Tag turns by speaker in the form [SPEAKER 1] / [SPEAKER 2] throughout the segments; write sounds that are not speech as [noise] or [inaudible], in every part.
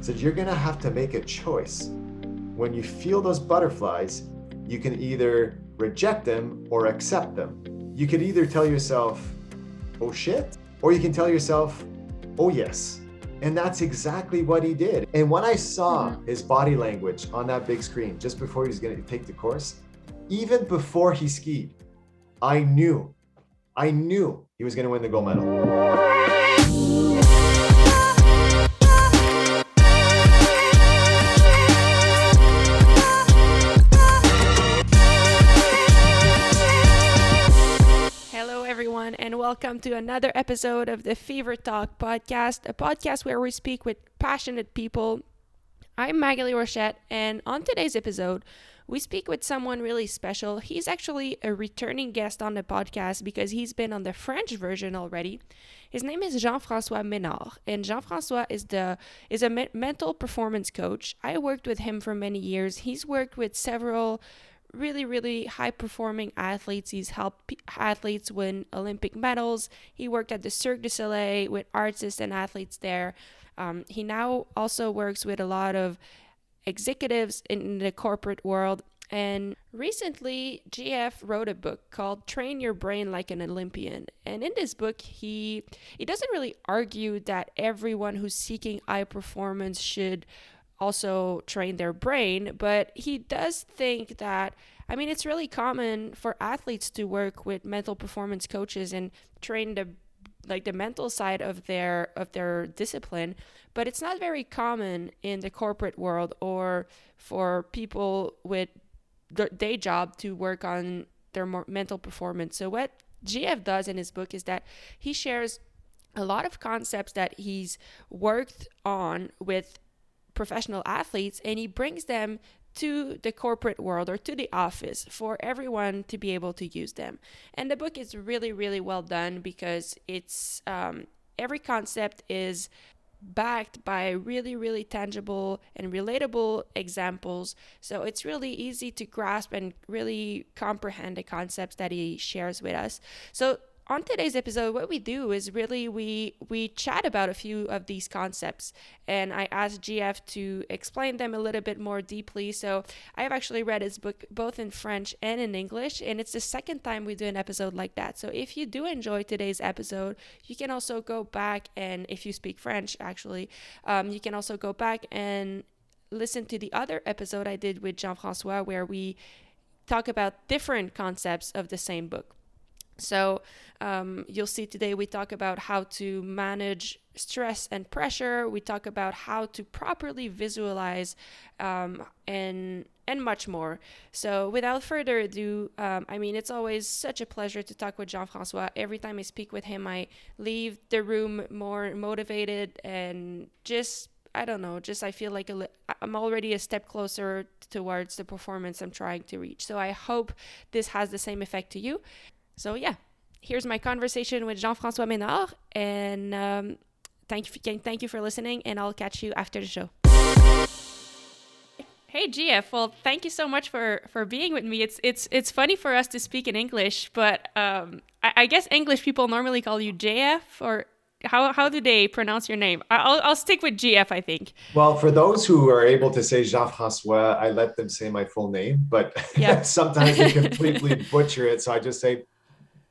[SPEAKER 1] said you're gonna have to make a choice. When you feel those butterflies, you can either reject them or accept them. You could either tell yourself, oh shit, or you can tell yourself, oh yes. And that's exactly what he did. And when I saw
[SPEAKER 2] Mhm.
[SPEAKER 1] his body language on that big screen just before he was going to take the course, even before he skied, I knew, I knew he was going to win the gold medal.
[SPEAKER 2] Welcome to another episode of the Fever Talk podcast, a podcast where we speak with passionate people. I'm Magali Rochette, and on today's episode, we speak with someone really special. He's actually a returning guest on the podcast because he's been on the French version already. His name is Jean-François Ménard, and Jean-François is the is a me- mental performance coach. I worked with him for many years. He's worked with several really, really high performing athletes. He's helped athletes win Olympic medals. He worked at the Cirque du Soleil with artists and athletes there. Um, he now also works with a lot of executives in the corporate world. And recently, GF wrote a book called Train Your Brain Like an Olympian. And in this book, he he doesn't really argue that everyone who's seeking high performance should also train their brain, but he does think that I mean it's really common for athletes to work with mental performance coaches and train the like the mental side of their of their discipline, but it's not very common in the corporate world or for people with their day job to work on their mental performance. So what GF does in his book is that he shares a lot of concepts that he's worked on with professional athletes and he brings them to the corporate world or to the office for everyone to be able to use them. And the book is really, really well done because it's um, every concept is backed by really, really tangible and relatable examples. So it's really easy to grasp and really comprehend the concepts that he shares with us. So on today's episode what we do is really we we chat about a few of these concepts and i asked gf to explain them a little bit more deeply. So i have actually read his book both in french and in english and it's the second time we do an episode like that. So if you do enjoy today's episode you can also go back and if you speak french actually um, you can also go back and listen to the other episode i did with jean-francois where we talk about different concepts of the same book so um, you'll see today we talk about how to manage stress and pressure. We talk about how to properly visualize um, and and much more. So without further ado, um, I mean it's always such a pleasure to talk with Jean-François. Every time I speak with him, I leave the room more motivated and just I don't know, just I feel like li- I'm already a step closer towards the performance I'm trying to reach. So I hope this has the same effect to you. So yeah, here's my conversation with Jean-François Ménard, and um, thank you, thank you for listening, and I'll catch you after the show. Hey GF, well, thank you so much for for being with me. It's it's it's funny for us to speak in English, but um, I, I guess English people normally call you JF, or how how do they pronounce your name? I- I'll I'll stick with GF, I think.
[SPEAKER 1] Well, for those who are able to say Jean Francois, I let them say my full name, but
[SPEAKER 2] Yeah. [laughs]
[SPEAKER 1] sometimes they completely butcher it. So I just say,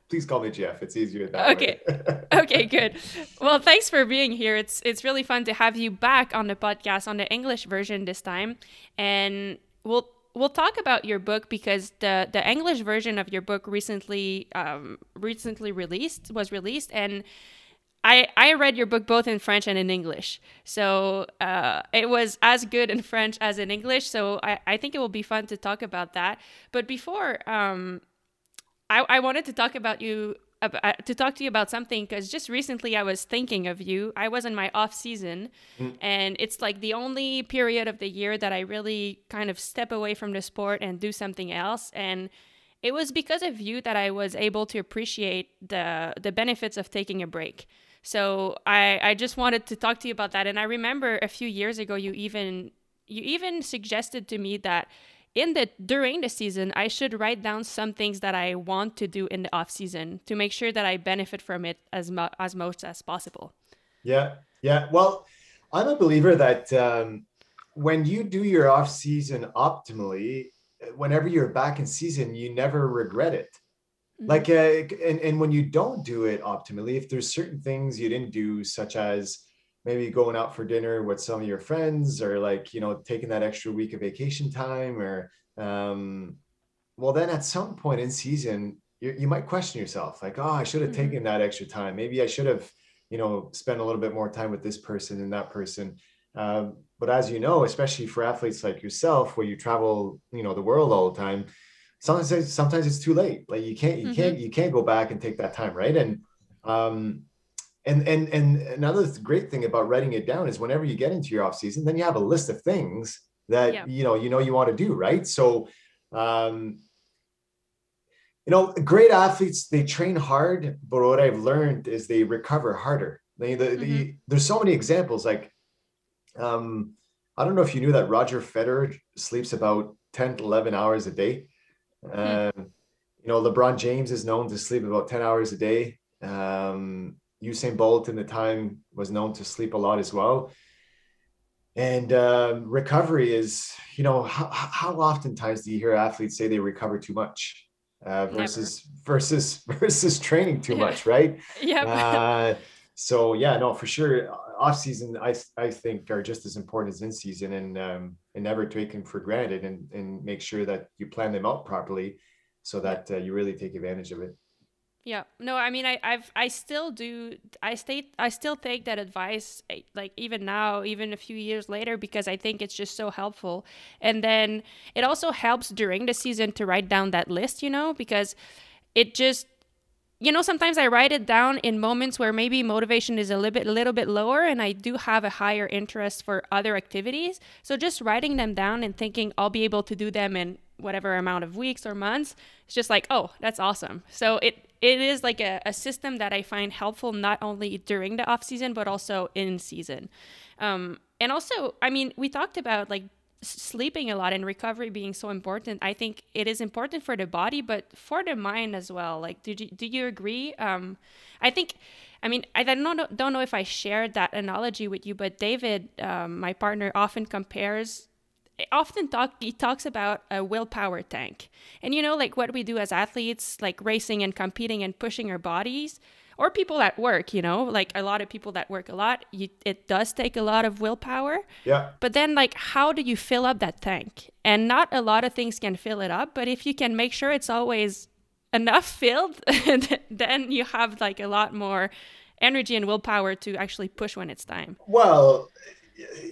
[SPEAKER 1] please call me Jeff. It's easier that
[SPEAKER 2] Okay.
[SPEAKER 1] way.
[SPEAKER 2] okay, good. Well, thanks for being here. It's it's really fun to have you back on the podcast on the English version this time, and we'll we'll talk about your book because the the English version of your book recently um, recently released was released and. I, I read your book both in French and in English. So uh, it was as good in French as in English. So I, I think it will be fun to talk about that. But before, um, I, I wanted to talk about you uh, to talk to you about something because just recently I was thinking of you. I was in my off season, and it's like the only period of the year that I really kind of step away from the sport and do something else. And it was because of you that I was able to appreciate the the benefits of taking a break. So I I just wanted to talk to you about that. And I remember a few years ago you even you even suggested to me that in the during the season I should write down some things that I want to do in the off season to make sure that I benefit from it as mu- as most as possible.
[SPEAKER 1] Yeah, yeah. Well, I'm a believer that um, when you do your off season optimally, whenever you're back in season, you never regret it. Mm-hmm. Like, uh, and, and when you don't do it optimally, if there's certain things you didn't do, such as maybe going out for dinner with some of your friends or like, you know, taking that extra week of vacation time or, um, well, then at some point in season, you, you might question yourself like, oh, I should have mm-hmm. taken that extra time. Maybe I should have, you know, spent a little bit more time with this person and that person. Um, but as you know, especially for athletes like yourself, where you travel, you know, the world all the time, sometimes sometimes it's too late. Like you can't you mm-hmm. can't you can't go back and take that time, right? And um, and and and another great thing about writing it down is whenever you get into your off season, then you have a list of things that yeah. you know you know you want to do, right? So um, you know, great athletes they train hard, but what I've learned is they recover harder. They, the, mm-hmm. the, there's so many examples. Like, um, I don't know if you knew that Roger Federer sleeps about 10 11 hours a day. Mm-hmm. Um, you know, LeBron James is known to sleep about 10 hours a day. Um, Usain Bolt in the time was known to sleep a lot as well. And uh, recovery is, you know, how, how oftentimes do you hear athletes say they recover too much? uh, versus Never. versus [laughs] versus training too much, [laughs] right?
[SPEAKER 2] yeah. Uh,
[SPEAKER 1] so yeah, no, for sure. Off season, I I think are just as important as in season, and um, and never taken for granted, and and make sure that you plan them out properly, so that uh, you really take advantage of it.
[SPEAKER 2] Yeah. No, I mean, I, I've, I still do, I stay, I still take that advice, eh, like even now, even a few years later, because I think it's just so helpful. And then it also helps during the season to write down that list, you know, because it just, you know, sometimes I write it down in moments where maybe motivation is a little bit, a little bit lower, and I do have a higher interest for other activities. So just writing them down and thinking I'll be able to do them in whatever amount of weeks or months, it's just like, oh, that's awesome. So it it is like a, a system that I find helpful not only during the off season but also in season. Um, and also, I mean, we talked about like sleeping a lot and recovery being so important. I think it is important for the body, but for the mind as well. Like, do you, do you agree? Um, I think, I mean, I don't know, don't know if I shared that analogy with you, but David, um, my partner, often compares often talk he talks about a willpower tank. And you know like what we do as athletes like racing and competing and pushing our bodies or people at work you know like a lot of people that work a lot you, it does take a lot of willpower.
[SPEAKER 1] Yeah.
[SPEAKER 2] But then like how do you fill up that tank? And not a lot of things can fill it up but if you can make sure it's always enough filled [laughs] then you have like a lot more energy and willpower to actually push when it's time.
[SPEAKER 1] Well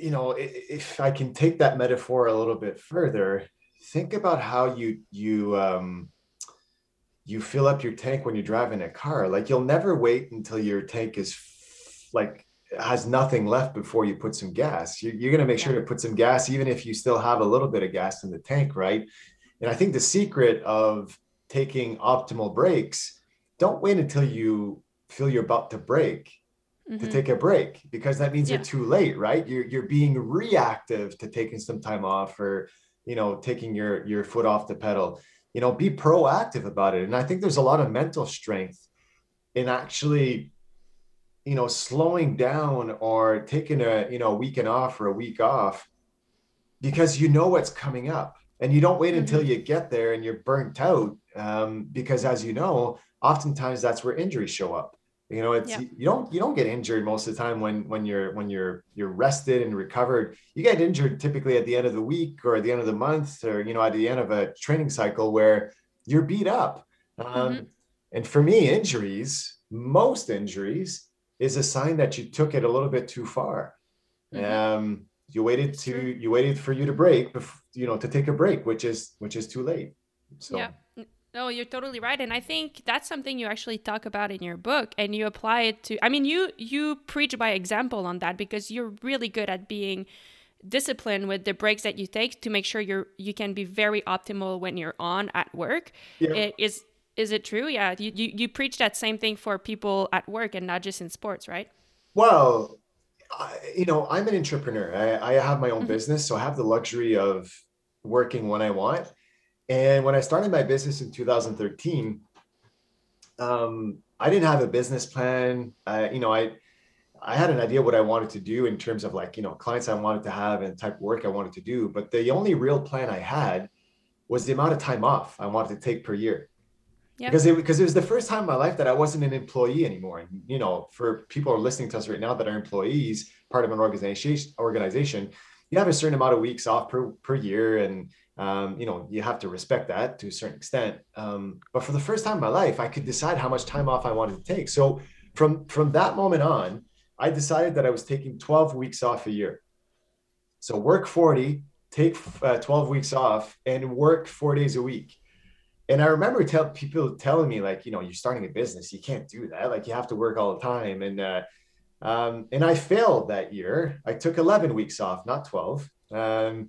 [SPEAKER 1] you know, if I can take that metaphor a little bit further, think about how you you um, you fill up your tank when you're driving a car. Like you'll never wait until your tank is like has nothing left before you put some gas. You're, you're going to make sure to put some gas, even if you still have a little bit of gas in the tank, right? And I think the secret of taking optimal breaks, don't wait until you feel you're about to break mm-hmm. to take a break because that means yeah. you're too late, right? You're you're being reactive to taking some time off or you know taking your your foot off the pedal. You know, be proactive about it. And I think there's a lot of mental strength in actually you know slowing down or taking a you know a weekend off or a week off because you know what's coming up and you don't wait mm-hmm. until you get there and you're burnt out um, because as you know oftentimes that's where injuries show up you know it's yeah. you don't you don't get injured most of the time when when you're when you're you're rested and recovered you get injured typically at the end of the week or at the end of the month or you know at the end of a training cycle where you're beat up um, mm-hmm. and for me injuries most injuries is a sign that you took it a little bit too far mm-hmm. um you waited to you waited for you to break you know to take a break which is which is too late so
[SPEAKER 2] yeah no, you're totally right, and I think that's something you actually talk about in your book, and you apply it to. I mean, you you preach by example on that because you're really good at being disciplined with the breaks that you take to make sure you're you can be very optimal when you're on at work. Yeah. It is is it true? Yeah, you, you you preach that same thing for people at work and not just in sports, right?
[SPEAKER 1] Well, I, you know, I'm an entrepreneur. I, I have my own mm-hmm. business, so I have the luxury of working when I want and when I started my business in 2013, um, I didn't have a business plan. Uh, you know, I I had an idea what I wanted to do in terms of like, you know, clients I wanted to have and type of work I wanted to do. But the only real plan I had was the amount of time off I wanted to take per year. Yeah. Because it because it was the first time in my life that I wasn't an employee anymore. And you know, for people who are listening to us right now that are employees, part of an organization organization, you have a certain amount of weeks off per per year, and um, you know you have to respect that to a certain extent. Um, but for the first time in my life, I could decide how much time off I wanted to take. So from from that moment on, I decided that I was taking 12 weeks off a year. So work 40, take uh, 12 weeks off, and work four days a week. And I remember tell people telling me like, you know, you're starting a business, you can't do that. Like you have to work all the time. And uh, um, and I failed that year. I took 11 weeks off, not 12, um,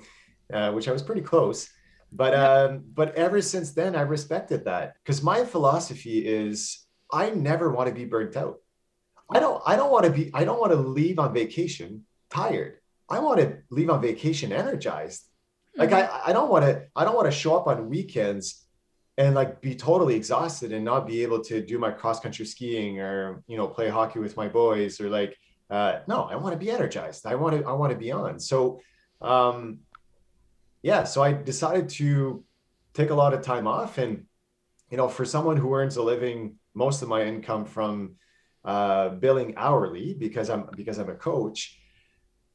[SPEAKER 1] uh, which I was pretty close. But um, but ever since then, I respected that because my philosophy is I never want to be burnt out. I don't I don't want to be I don't want to leave on vacation tired. I want to leave on vacation energized. Like mm-hmm. I I don't want to I don't want to show up on weekends and like be totally exhausted and not be able to do my cross country skiing or you know play hockey with my boys or like uh no I want to be energized. I want to I want to be on. So um yeah, so I decided to take a lot of time off and you know for someone who earns a living most of my income from uh, billing hourly because I'm because I'm a coach.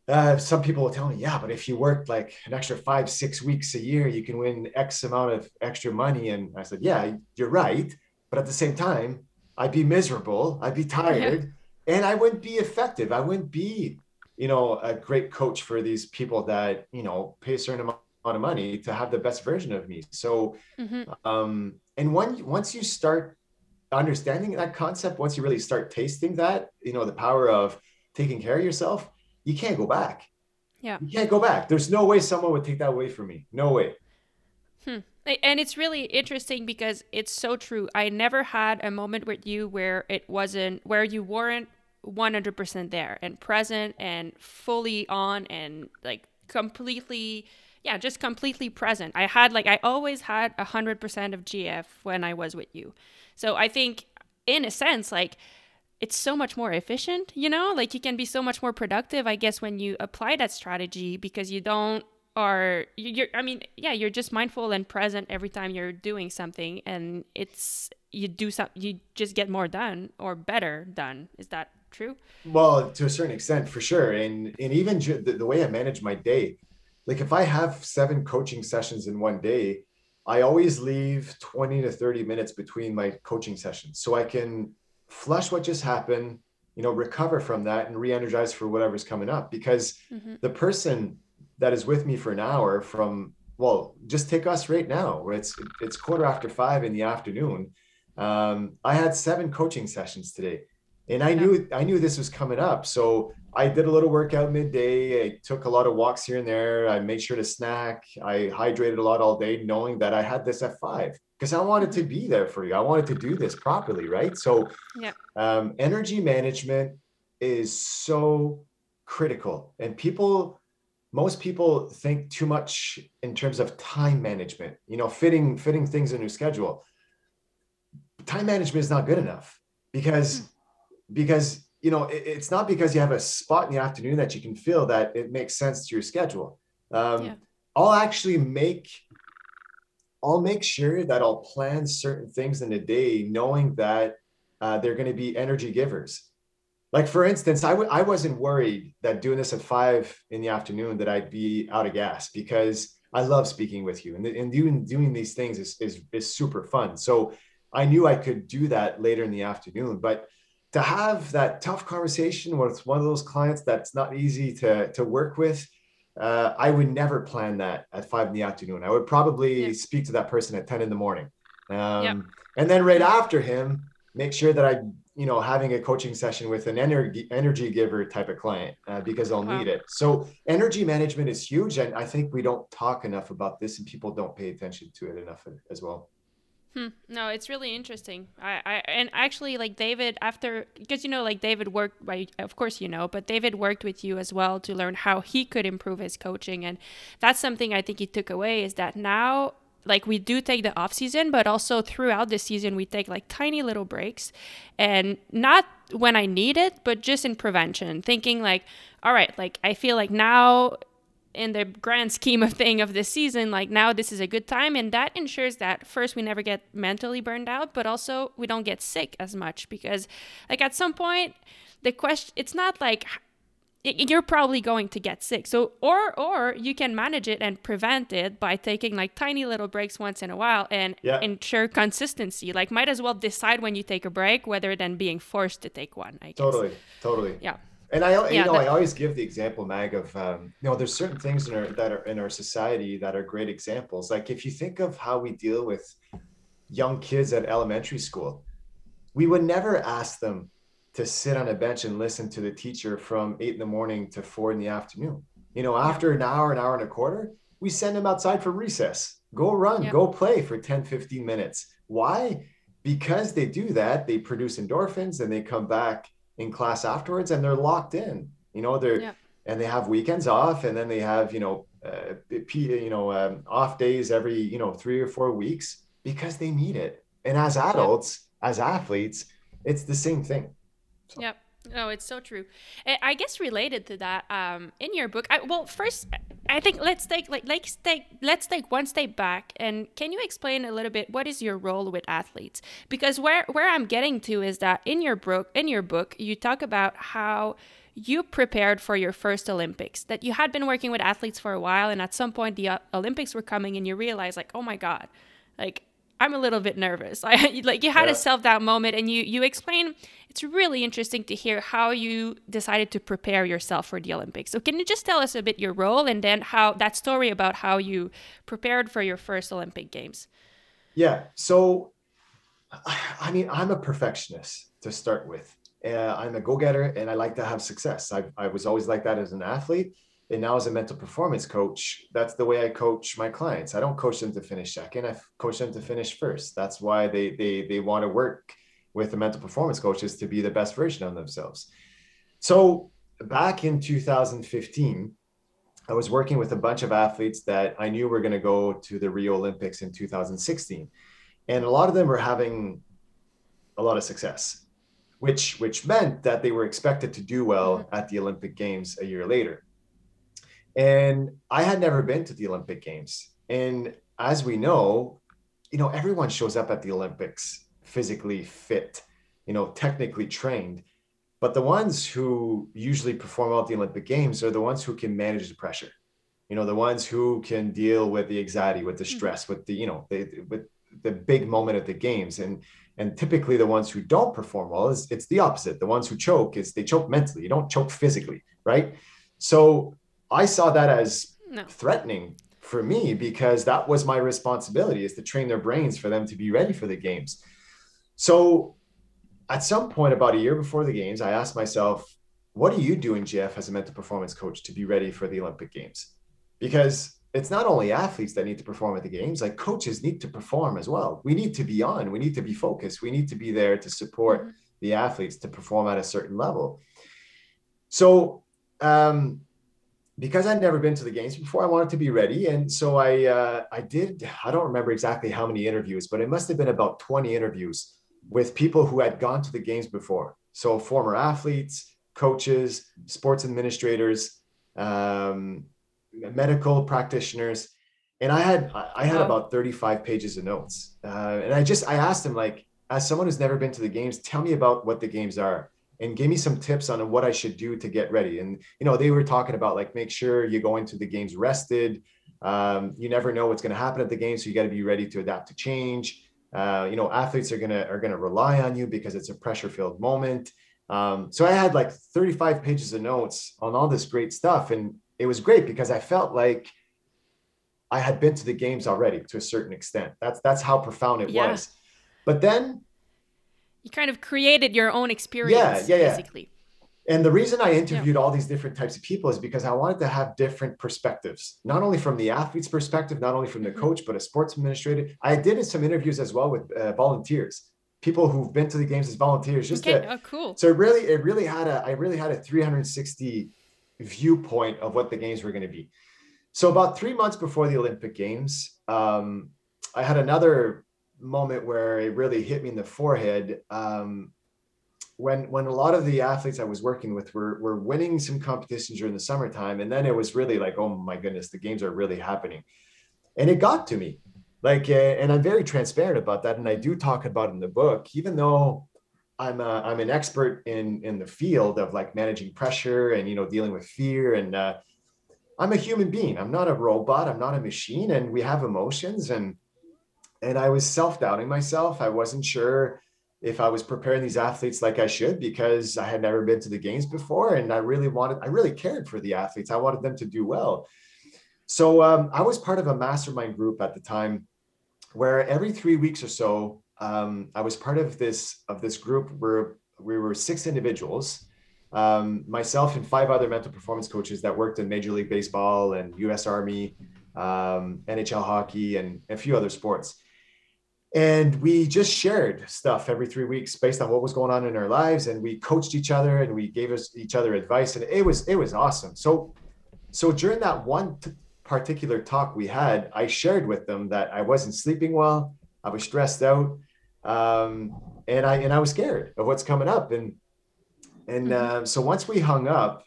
[SPEAKER 1] Uh, some people will tell me, yeah, but if you work like an extra five, six weeks a year, you can win X amount of extra money. And I said, yeah, you're right. But at the same time, I'd be miserable. I'd be tired and I wouldn't be effective. I wouldn't be, you know, a great coach for these people that, you know, pay a certain amount of money to have the best version of me. So, mm-hmm. um, and when, once you start understanding that concept, once you really start tasting that, you know, the power of taking care of yourself, you can't go back.
[SPEAKER 2] Yeah.
[SPEAKER 1] You can't go back. There's no way someone would take that away from me. No way.
[SPEAKER 2] Hmm. And it's really interesting because it's so true. I never had a moment with you where it wasn't, where you weren't 100% there and present and fully on and like completely yeah just completely present. I had like i always had a 100% of gf when i was with you. So I think, in a sense, like it's so much more efficient, you know? Like you can be so much more productive, I guess, when you apply that strategy because you don't are you're i mean yeah you're just mindful and present every time you're doing something and it's you do some you just get more done or better done. Is that true?
[SPEAKER 1] Well to a certain extent for sure. And and even the, the way i manage my day like if i have seven coaching sessions in one day I always leave 20 to 30 minutes between my coaching sessions so I can flush what just happened, you know, recover from that and re-energize for whatever's coming up. Because mm-hmm. the person that is with me for an hour from well, just take us right now. It's it's quarter after five in the afternoon. Um, I had seven coaching sessions today, and I knew I knew this was coming up. So I did a little workout midday. I took a lot of walks here and there. I made sure to snack. I hydrated a lot all day, knowing that I had this at five because I wanted to be there for you. I wanted to do this properly, right? So, yeah. um, energy management is so critical, and people, most people think too much in terms of time management. You know, fitting fitting things in your schedule. Time management is not good enough because mm. because you know, it, it's not because you have a spot in the afternoon that you can fill that it makes sense to your schedule. Um, yeah. I'll actually make, I'll make sure that I'll plan certain things in a day, knowing that uh, they're going to be energy givers. Like for instance, I w- I wasn't worried that doing this at five in the afternoon that I'd be out of gas because I love speaking with you and, and doing doing these things is, is is super fun. So I knew I could do that later in the afternoon, but to have that tough conversation with one of those clients that's not easy to, to work with, uh, I would never plan that at five in the afternoon. I would probably yeah. speak to that person at 10 in the morning. Um, And then right after him, make sure that I, you know, having a coaching session with an energy energy giver type of client uh, because I'll wow. need it. So energy management is huge. And I think we don't talk enough about this and people don't pay attention to it enough as well.
[SPEAKER 2] Hmm. No, it's really interesting. I, I and actually like David after because you know like David worked by of course you know, but David worked with you as well to learn how he could improve his coaching and that's something I think he took away is that now like we do take the off season but also throughout the season we take like tiny little breaks and not when i need it but just in prevention thinking like all right like i feel like now in the grand scheme of thing of the season like now this is a good time and that ensures that first we never get mentally burned out but also we don't get sick as much because like at some point the question it's not like you're probably going to get sick so or or you can manage it and prevent it by taking like tiny little breaks once in a while and
[SPEAKER 1] Yeah.
[SPEAKER 2] ensure consistency like might as well decide when you take a break rather than being forced to take one i guess
[SPEAKER 1] Totally, totally.
[SPEAKER 2] yeah
[SPEAKER 1] And I, you know,
[SPEAKER 2] that-
[SPEAKER 1] I always give the example, Mag, of um, you know, there's certain things in our that are in our society that are great examples. Like if you think of how we deal with young kids at elementary school, we would never ask them to sit on a bench and listen to the teacher from eight in the morning to four in the afternoon. You know, after an hour, an hour and a quarter, we send them outside for recess. Go run,
[SPEAKER 2] Yeah.
[SPEAKER 1] go play for 10, 15 minutes. Why? Because they do that, they produce endorphins and they come back in class afterwards and they're locked in. You know, they're
[SPEAKER 2] Yeah.
[SPEAKER 1] and they have weekends off and then they have, you know, uh, you know, um, off days every, you know, three or four weeks because they need it. And as adults, as athletes, it's the same thing.
[SPEAKER 2] Yep. No, it's so true. I I guess related to that, um, in your book, I, well, first, I think let's take like let's take let's take one step back, and can you explain a little bit what is your role with athletes? Because where where I'm getting to is that in your book in your book you talk about how you prepared for your first Olympics, that you had been working with athletes for a while, and at some point the uh, Olympics were coming, and you realized like, oh my god, like I'm a little bit nervous. [laughs] I like you had
[SPEAKER 1] Yeah.
[SPEAKER 2] a self doubt moment, and you you explain. It's really interesting to hear how you decided to prepare yourself for the Olympics. So can you just tell us a bit your role, and then how that story about how you prepared for your first Olympic Games?
[SPEAKER 1] Yeah. So, [sighs] I mean, I'm a perfectionist to start with. Uh, I'm a go-getter, and I like to have success. I, I was always like that as an athlete, and now as a mental performance coach, that's the way I coach my clients. I don't coach them to finish second. I coach them to finish first. That's why they they they want to work with a mental performance coach is to be the best version of themselves. So back in 2015, I was working with a bunch of athletes that I knew were going to go to the Rio Olympics in 2016 and a lot of them were having a lot of success which which meant that they were expected to do well mm-hmm. at the olympic games a year later and i had never been to the olympic games. And as we know you know everyone shows up at the olympics physically fit you know technically trained. But the ones who usually perform well at the olympic games are the ones who can manage the pressure. You know the ones who can deal with the anxiety with the hmm. stress with the you know the, with the big moment at the games. And and typically the ones who don't perform well is it's the opposite. The ones who choke is they choke mentally. You don't choke physically right? So i saw that as
[SPEAKER 2] No.
[SPEAKER 1] threatening for me because that was my responsibility is to train their brains for them to be ready for the games. So at some point about a year before the games i asked myself what are you doing jeff as a mental performance coach to be ready for the olympic games? Because it's not only athletes that need to perform at the games like coaches need to perform as well. We need to be on. We need to be focused. We need to be there to support
[SPEAKER 2] Mhm.
[SPEAKER 1] the athletes to perform at a certain level. So um because I'd never been to the games before, I wanted to be ready, and so I uh, I did. I don't remember exactly how many interviews, but it must have been about twenty interviews with people who had gone to the games before. So former athletes, coaches, sports administrators, um, medical practitioners, and I had I had about thirty five pages of notes, uh, and I just I asked them like, as someone who's never been to the games, tell me about what the games are and gave me some tips on what I should do to get ready. And you know, they were talking about like make sure you go into the games rested. Um, you never know what's going to happen at the game, so you got to be ready to adapt to change. Uh, you know, athletes are gonna are gonna rely on you because it's a pressure filled moment. Um, so I had like 35 pages of notes on all this great stuff, and it was great because I felt like I had been to the games already to a certain extent. That's that's how profound it
[SPEAKER 2] Yeah.
[SPEAKER 1] was. But then
[SPEAKER 2] You kind of created your own experience,
[SPEAKER 1] yeah, yeah. yeah.
[SPEAKER 2] basically.
[SPEAKER 1] And the reason I interviewed all these different types of people is because I wanted to have different perspectives, not only from the athlete's perspective, not only from the
[SPEAKER 2] Mhm.
[SPEAKER 1] coach, but a sports administrator. I did some interviews as well with uh, volunteers, people who've been to the games as volunteers. Just
[SPEAKER 2] Okay.
[SPEAKER 1] to,
[SPEAKER 2] oh, cool.
[SPEAKER 1] so it really, it really had a, I really had a 360 viewpoint of what the games were going to be. So about three months before the Olympic Games, um, I had another moment where it really hit me in the forehead. Um, when when a lot of the athletes I was working with were were winning some competitions during the summertime, and then it was really like, oh my goodness, the games are really happening, and it got to me. Like, uh, and I'm very transparent about that, and I do talk about in the book, even though I'm a, I'm an expert in in the field of like managing pressure and you know dealing with fear and uh, I'm a human being. I'm not a robot. I'm not a machine, and we have emotions and and I was self doubting myself. I wasn't sure if I was preparing these athletes like I should because I had never been to the games before, and I really wanted I really cared for the athletes. I wanted them to do well. So um, I was part of a mastermind group at the time where every three weeks or so um, I was part of this of this group where we were six individuals, um, myself and five other mental performance coaches that worked in Major League Baseball and U.S. Army, um, NHL hockey, and a few other sports. And we just shared stuff every three weeks based on what was going on in our lives, and we coached each other and we gave us each other advice, and it was it was awesome. So, so during that one t- particular talk we had, I shared with them that I wasn't sleeping well, I was stressed out, um, and I and I was scared of what's coming up. And and mm-hmm. uh, so once we hung up,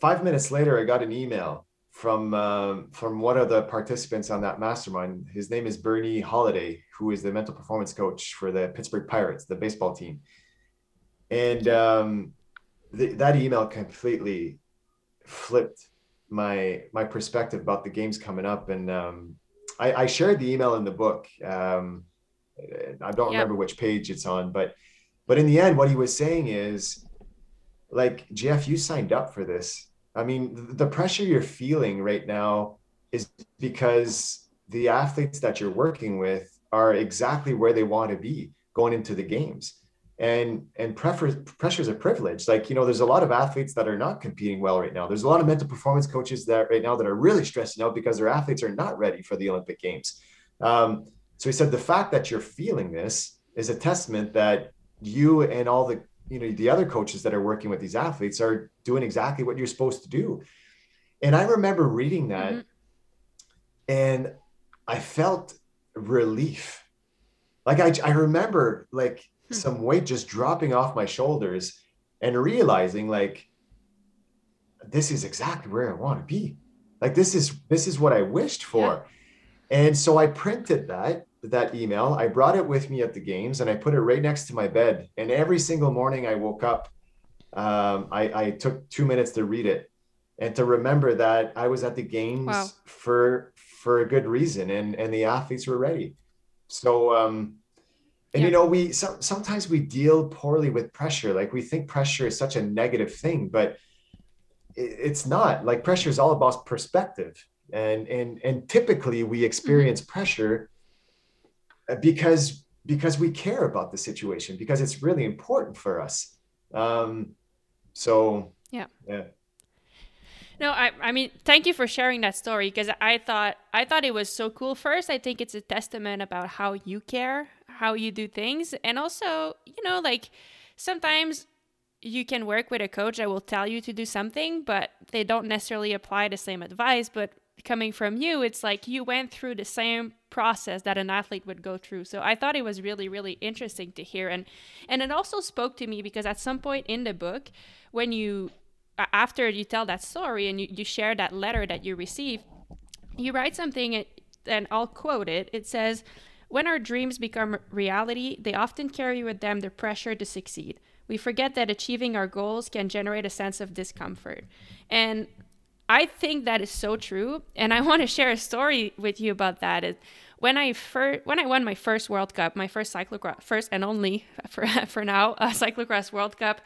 [SPEAKER 1] five minutes later, I got an email from um, from one of the participants on that mastermind. His name is Bernie Holliday, who is the mental performance coach for the Pittsburgh Pirates, the baseball team. And um, th- that email completely flipped my my perspective about the games coming up. And um, I, I, shared the email in the book. Um, I don't remember which page it's on, but but in the end, what he was saying is like, Jeff, you signed up for this. I mean, the pressure you're feeling right now is because the athletes that you're working with are exactly where they want to be going into the games. And and pressure is a privilege. Like, you know, there's a lot of athletes that are not competing well right now. There's a lot of mental performance coaches that right now that are really stressing out because their athletes are not ready for the Olympic Games. Um, so he said the fact that you're feeling this is a testament that you and all the you know the other coaches that are working with these athletes are doing exactly what you're supposed to do. And I remember reading that mm-hmm. and I felt relief. Like I, I remember like hmm. some weight just dropping off my shoulders and realizing like this is exactly where I want to be. Like this is this is what I wished for. Yeah. And so I printed that that email. I brought it with me at the games and I put it right next to my bed. And every single morning I woke up, um, I, I, took two minutes to read it and to remember that I was at the games wow. for for a good reason and and the athletes were ready. So um, and yeah. you know we so, sometimes we deal poorly with pressure. Like we think pressure is such a negative thing, but it, it's not. Like pressure is all about perspective. And and and typically we experience mm-hmm. pressure because because we care about the situation because it's really important for us. Um so
[SPEAKER 2] yeah.
[SPEAKER 1] yeah.
[SPEAKER 2] No i i mean thank you for sharing that story because i thought i thought it was so cool. First i think it's a testament about how you care how you do things. And also you know like sometimes you can work with a coach that will tell you to do something but they don't necessarily apply the same advice but coming from you, it's like you went through the same process that an athlete would go through. So I thought it was really, really interesting to hear. And and it also spoke to me because at some point in the book, when you after you tell that story and you, you share that letter that you received, you write something and I'll quote it. It says, When our dreams become reality, they often carry with them the pressure to succeed. We forget that achieving our goals can generate a sense of discomfort. And I think that is so true, and I want to share a story with you about that. Is when I first when I won my first World Cup, my first cyclocross, first and only [laughs] for for now, uh, cyclocross World Cup.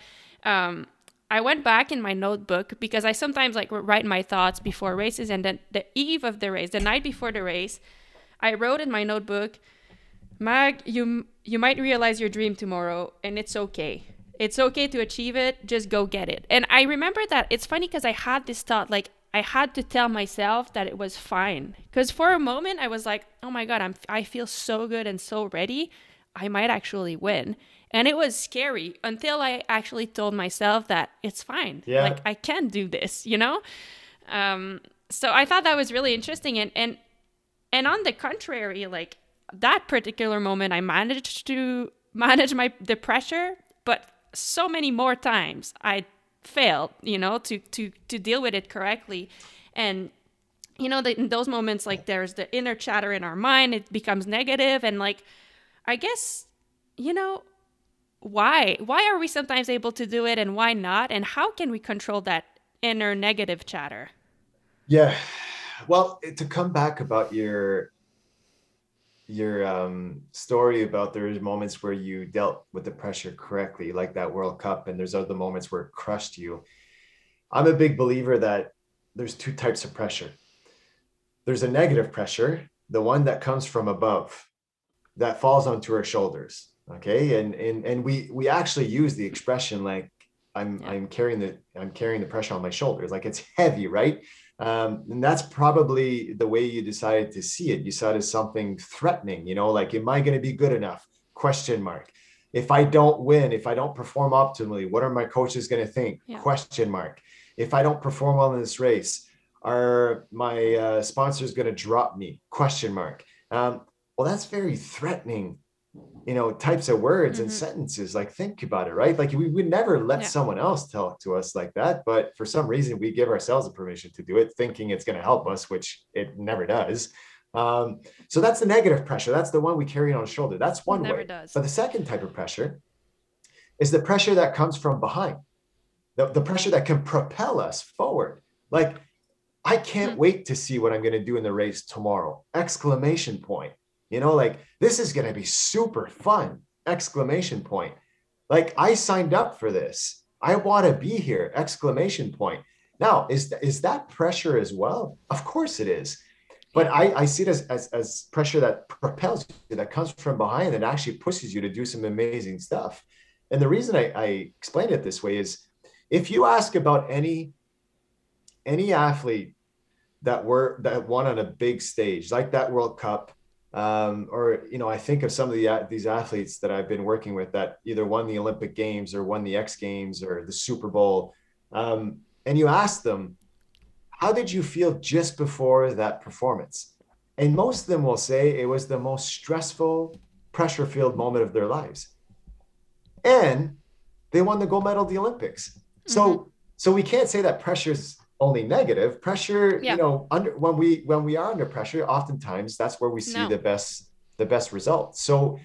[SPEAKER 2] Um, I went back in my notebook because I sometimes like write my thoughts before races, and then the eve of the race, the night before the race, I wrote in my notebook, "Mag, you you might realize your dream tomorrow, and it's okay." It's okay to achieve it, just go get it. And I remember that it's funny because I had this thought like I had to tell myself that it was fine. Cuz for a moment I was like, "Oh my god, I'm I feel so good and so ready. I might actually win." And it was scary until I actually told myself that it's fine. Yeah. Like I can do this, you know? Um so I thought that was really interesting and and and on the contrary, like that particular moment, I managed to manage my the pressure, but so many more times I failed, you know, to to to deal with it correctly, and you know, the, in those moments, like there's the inner chatter in our mind, it becomes negative, and like, I guess, you know, why why are we sometimes able to do it and why not? And how can we control that inner negative chatter?
[SPEAKER 1] Yeah. Well to come back about your your um, story about there's moments where you dealt with the pressure correctly like that world cup and there's other moments where it crushed you. I'm a big believer that there's two types of pressure. There's a negative pressure the one that comes from above that falls onto our shoulders okay? And and and we we actually use the expression like i'm yeah. i'm carrying the i'm carrying the pressure on my shoulders like it's heavy right um, and that's probably the way you decided to see it. You saw it as something threatening you know like am i going to be good enough? Question mark. If i don't win if i don't perform optimally what are my coaches going to think? Yeah. question mark. If i don't perform well in this race are my uh, sponsors going to drop me? Question mark. Um, well that's very threatening you know types of words mm-hmm. and sentences like think about it right like we would never let yeah. someone else tell it to us like that but for some reason we give ourselves the permission to do it thinking it's going to help us which it never does um, so that's the negative pressure that's the one we carry on our shoulder that's one way does. but the second type of pressure is the pressure that comes from behind the, the pressure that can propel us forward like i can't mm-hmm. wait to see what i'm going to do in the race tomorrow exclamation point you know, like this is going to be super fun! Exclamation point. Like I signed up for this. I want to be here! Exclamation point. Now, is is that pressure as well? Of course it is. But I, I see it as, as, as pressure that propels you, that comes from behind, that actually pushes you to do some amazing stuff. And the reason I, I explain it this way is if you ask about any any athlete that were that won on a big stage like that World Cup um, or you know i think of some of the these athletes that i've been working with that either won the olympic games or won the x games or the super bowl. Um, and you ask them how did you feel just before that performance? And most of them will say it was the most stressful pressure filled moment of their lives. And they won the gold medal at the olympics. So mm-hmm. so we can't say that pressure's only negative pressure yeah. you know under when we when we are under pressure oftentimes that's where we see no. the best the best results so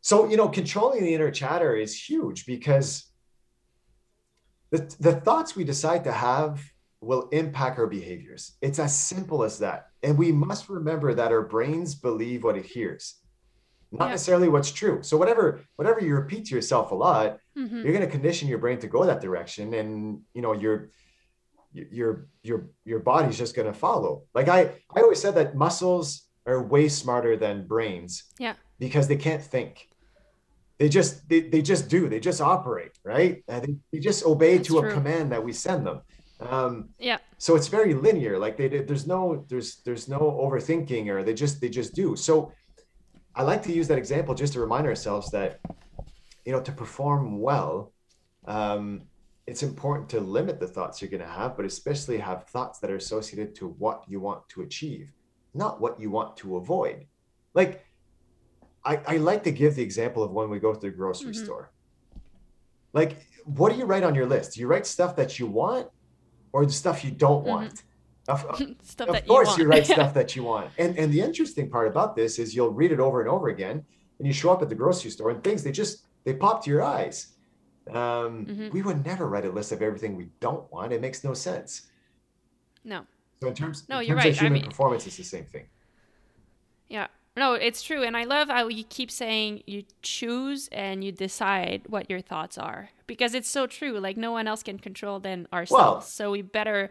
[SPEAKER 1] so you know controlling the inner chatter is huge because the, the thoughts we decide to have will impact our behaviors it's as simple as that and we must remember that our brains believe what it hears not yeah. necessarily what's true so whatever whatever you repeat to yourself a lot mm-hmm. you're going to condition your brain to go that direction and you know you're your your your body's just going to follow. Like i i always said that muscles are way smarter than brains
[SPEAKER 2] yeah.
[SPEAKER 1] because they can't think. They just they, they just do. They just operate right? They, they just obey That's to true. a command that we send them. Um
[SPEAKER 2] yeah.
[SPEAKER 1] so it's very linear. Like they there's no there's there's no overthinking or they just they just do. So i like to use that example just to remind ourselves that you know to perform well um it's important to limit the thoughts you're going to have, but especially have thoughts that are associated to what you want to achieve, not what you want to avoid. Like, I, I like to give the example of when we go to the grocery mm-hmm. store. Like, what do you write on your list? Do you write stuff that you want or the stuff you don't mm-hmm. want? Of, of [laughs] course, you, you write stuff that you want. And and the interesting part about this is you'll read it over and over again, and you show up at the grocery store and things they just they pop to your eyes um, mm-hmm. We would never write a list of everything we don't want. It makes no sense.
[SPEAKER 2] No.
[SPEAKER 1] So in terms,
[SPEAKER 2] no,
[SPEAKER 1] in
[SPEAKER 2] you're right.
[SPEAKER 1] of human
[SPEAKER 2] I mean,
[SPEAKER 1] performance, it's the same thing.
[SPEAKER 2] Yeah. No, it's true. And I love how you keep saying you choose and you decide what your thoughts are because it's so true. Like no one else can control than ourselves. Well, so we better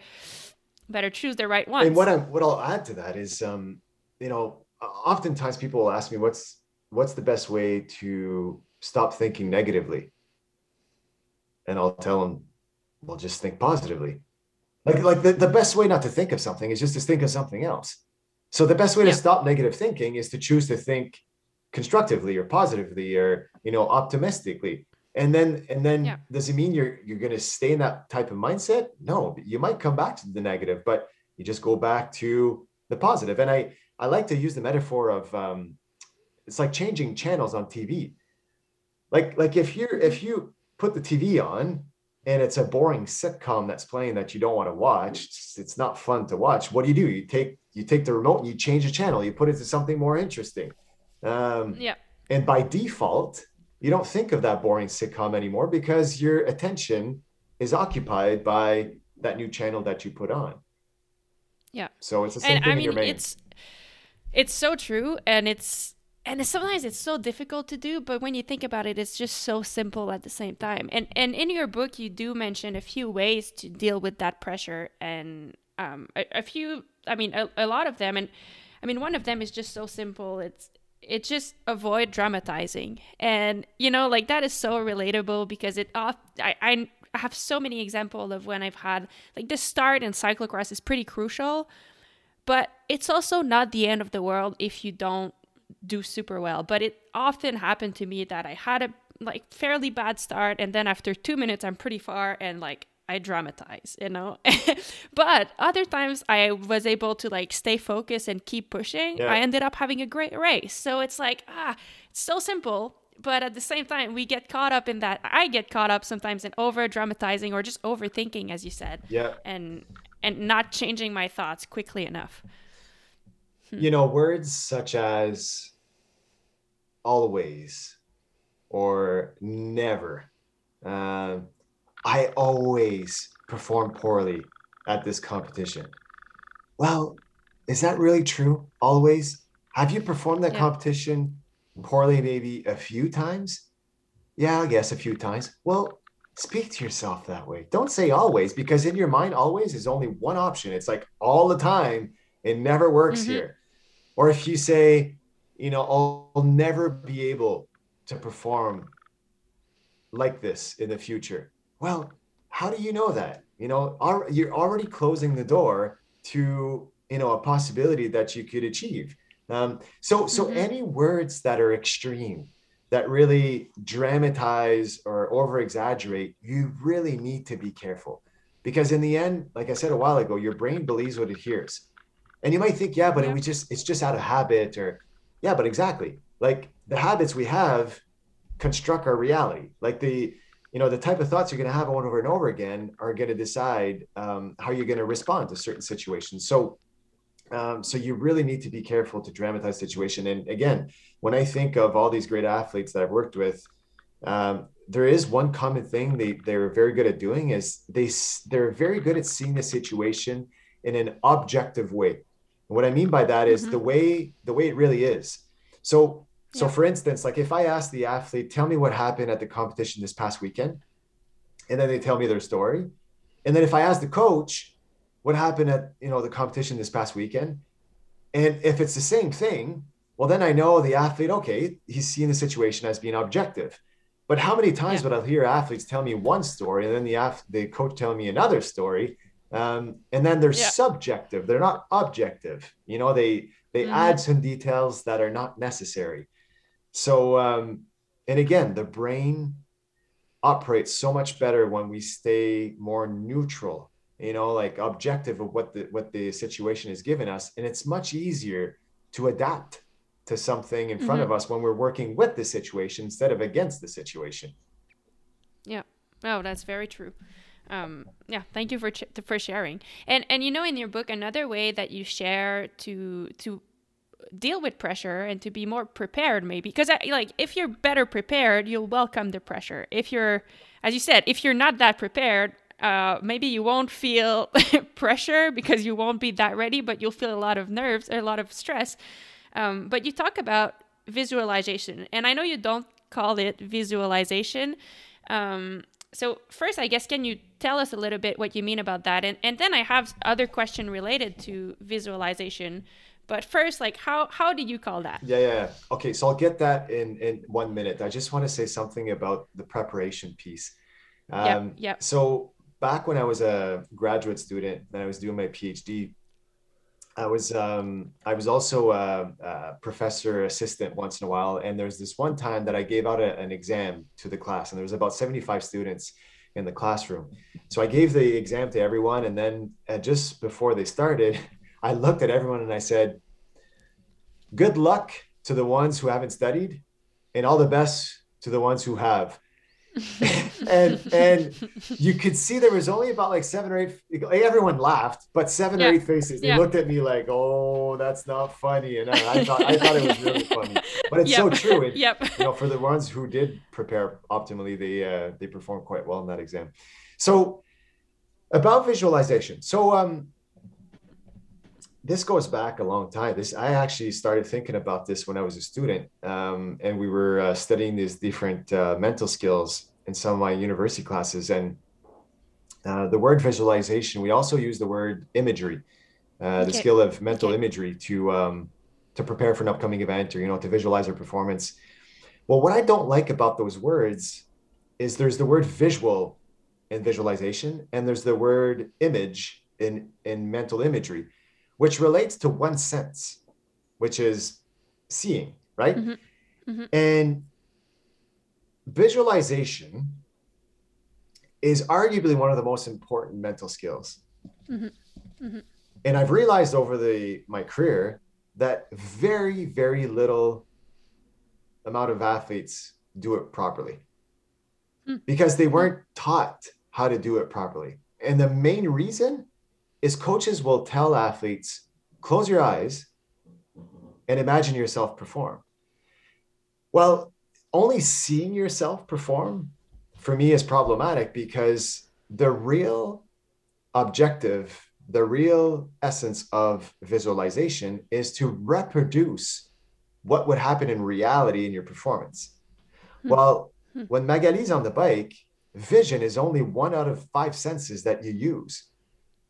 [SPEAKER 2] better choose the right ones.
[SPEAKER 1] And what I'm what I'll add to that is um, you know, oftentimes people will ask me what's what's the best way to stop thinking negatively? And I'll tell them, well, just think positively. Like, like the, the best way not to think of something is just to think of something else. So the best way yeah. to stop negative thinking is to choose to think constructively or positively or you know optimistically. And then and then yeah. does it mean you're you're going to stay in that type of mindset? No, you might come back to the negative, but you just go back to the positive. And I I like to use the metaphor of um, it's like changing channels on TV. Like like if you're if you put the TV on and it's a boring sitcom that's playing that you don't want to watch, it's, it's not fun to watch. What do you do? You take you take the remote and you change the channel. You put it to something more interesting. Um,
[SPEAKER 2] yeah.
[SPEAKER 1] And by default, you don't think of that boring sitcom anymore because your attention is occupied by that new channel that you put on.
[SPEAKER 2] Yeah.
[SPEAKER 1] So it's the same and, thing I mean,
[SPEAKER 2] It's it's so true, and it's and sometimes it's so difficult to do but when you think about it it's just so simple at the same time. And and in your book you do mention a few ways to deal with that pressure and um, a, a, few i mean a, a lot of them. And i mean one of them is just so simple. It's it just avoid dramatizing. And you know like that is so relatable because it off I, I have so many examples of when i've had like the start in cyclocross is pretty crucial but it's also not the end of the world if you don't do super well. But it often happened to me that I had a like fairly bad start and then after 2 minutes I'm pretty far and like I dramatize, you know. [laughs] but other times I was able to like stay focused and keep pushing. Yeah. I ended up having a great race. So it's like, ah, it's so simple, but at the same time we get caught up in that I get caught up sometimes in over dramatizing or just overthinking as you said.
[SPEAKER 1] Yeah.
[SPEAKER 2] And and not changing my thoughts quickly enough.
[SPEAKER 1] Hmm. You know, words such as always or never. Uh, I always perform poorly at this competition. Well, is that really true? Always? Have you performed that yeah. competition poorly maybe a few times? Yeah, I guess a few times. Well, speak to yourself that way. Don't say always because in your mind, always is only one option. It's like all the time. It never works mm-hmm. here. Or if you say, you know, I'll, I'll never be able to perform like this in the future. Well, how do you know that? You know, you're already closing the door to, you know, a possibility that you could achieve. Um, so, so mm-hmm. any words that are extreme, that really dramatize or over exaggerate, you really need to be careful. Because in the end, like I said a while ago, your brain believes what it hears. And you might think, yeah, but yeah. we just it's just out of habit or yeah, but exactly. Like the habits we have construct our reality. Like the you know the type of thoughts you're going to have over and over again are going to decide um, how you're going to respond to certain situations. So um, so you really need to be careful to dramatize situation. And again, when I think of all these great athletes that I've worked with, um, there is one common thing they they're very good at doing is they they're very good at seeing the situation in an objective way what I mean by that is mm-hmm. the way the way it really is. So so yeah. for instance, like if I ask the athlete, tell me what happened at the competition this past weekend, and then they tell me their story, and then if I ask the coach, what happened at you know the competition this past weekend, and if it's the same thing, well then I know the athlete. Okay, he's seeing the situation as being objective. But how many times yeah. would I hear athletes tell me one story and then the the coach telling me another story, um, and then they're yeah. subjective. They're not objective. You know they they mm-hmm. add some details that are not necessary. So um, and again the brain operates so much better when we stay more neutral you know like objective of what the what the situation is giving us. And it's much easier to adapt to something in front mm-hmm. of us when we're working with the situation instead of against the situation.
[SPEAKER 2] Yeah. Oh that's very true um, yeah, thank you for ch- for sharing. And and you know, in your book, another way that you share to to deal with pressure and to be more prepared, maybe because like if you're better prepared, you'll welcome the pressure. If you're, as you said, if you're not that prepared, uh, maybe you won't feel [laughs] pressure because you won't be that ready, but you'll feel a lot of nerves, a lot of stress. Um, but you talk about visualization, and I know you don't call it visualization. Um, so first, I guess, can you tell us a little bit what you mean about that? And, and then I have other question related to visualization. But first, like how how do you call that?
[SPEAKER 1] Yeah, yeah. Okay, so I'll get that in in one minute. I just want to say something about the preparation piece.
[SPEAKER 2] Um, yeah, yeah.
[SPEAKER 1] So back when I was a graduate student and I was doing my PhD, I was um, I was also a, a, professor assistant once in a while, and there's this one time that I gave out a, an exam to the class, and there was about 75 students in the classroom. So I gave the exam to everyone, and then uh, just before they started, [laughs] I looked at everyone and I said, good luck to the ones who haven't studied, and all the best to the ones who have. [laughs] and and you could see there was only about like seven or eight everyone laughed but seven
[SPEAKER 2] Yeah.
[SPEAKER 1] or eight faces they
[SPEAKER 2] Yeah.
[SPEAKER 1] looked at me like oh that's not funny and I, I thought i thought it was really funny [laughs] but it's so true and,
[SPEAKER 2] Yep.
[SPEAKER 1] you know for the ones who did prepare optimally they uh, they performed quite well in that exam so about visualization so um this goes back a long time. This i actually started thinking about this when i was a student um, and we were uh, studying these different uh, mental skills in some of my university classes. And uh, the word visualization we also use the word imagery uh, the skill of mental
[SPEAKER 2] Okay.
[SPEAKER 1] imagery to um, to prepare for an upcoming event or you know to visualize our performance. Well what i don't like about those words is there's the word visual in visualization and there's the word image in in mental imagery which relates to one sense which is seeing right
[SPEAKER 2] Mhm. Mhm.
[SPEAKER 1] and visualization is arguably one of the most important mental skills
[SPEAKER 2] Mhm. Mhm.
[SPEAKER 1] and i've realized over the my career that very very little amount of athletes do it properly
[SPEAKER 2] Hmm.
[SPEAKER 1] because they weren't taught how to do it properly and the main reason is coaches will tell athletes close your eyes and imagine yourself perform well only seeing yourself perform for me is problematic because the real objective the real essence of visualization is to reproduce what would happen in reality in your performance.
[SPEAKER 2] Hmm.
[SPEAKER 1] Well,
[SPEAKER 2] Hmm.
[SPEAKER 1] when Magali's on the bike, vision is only one out of five senses that you use.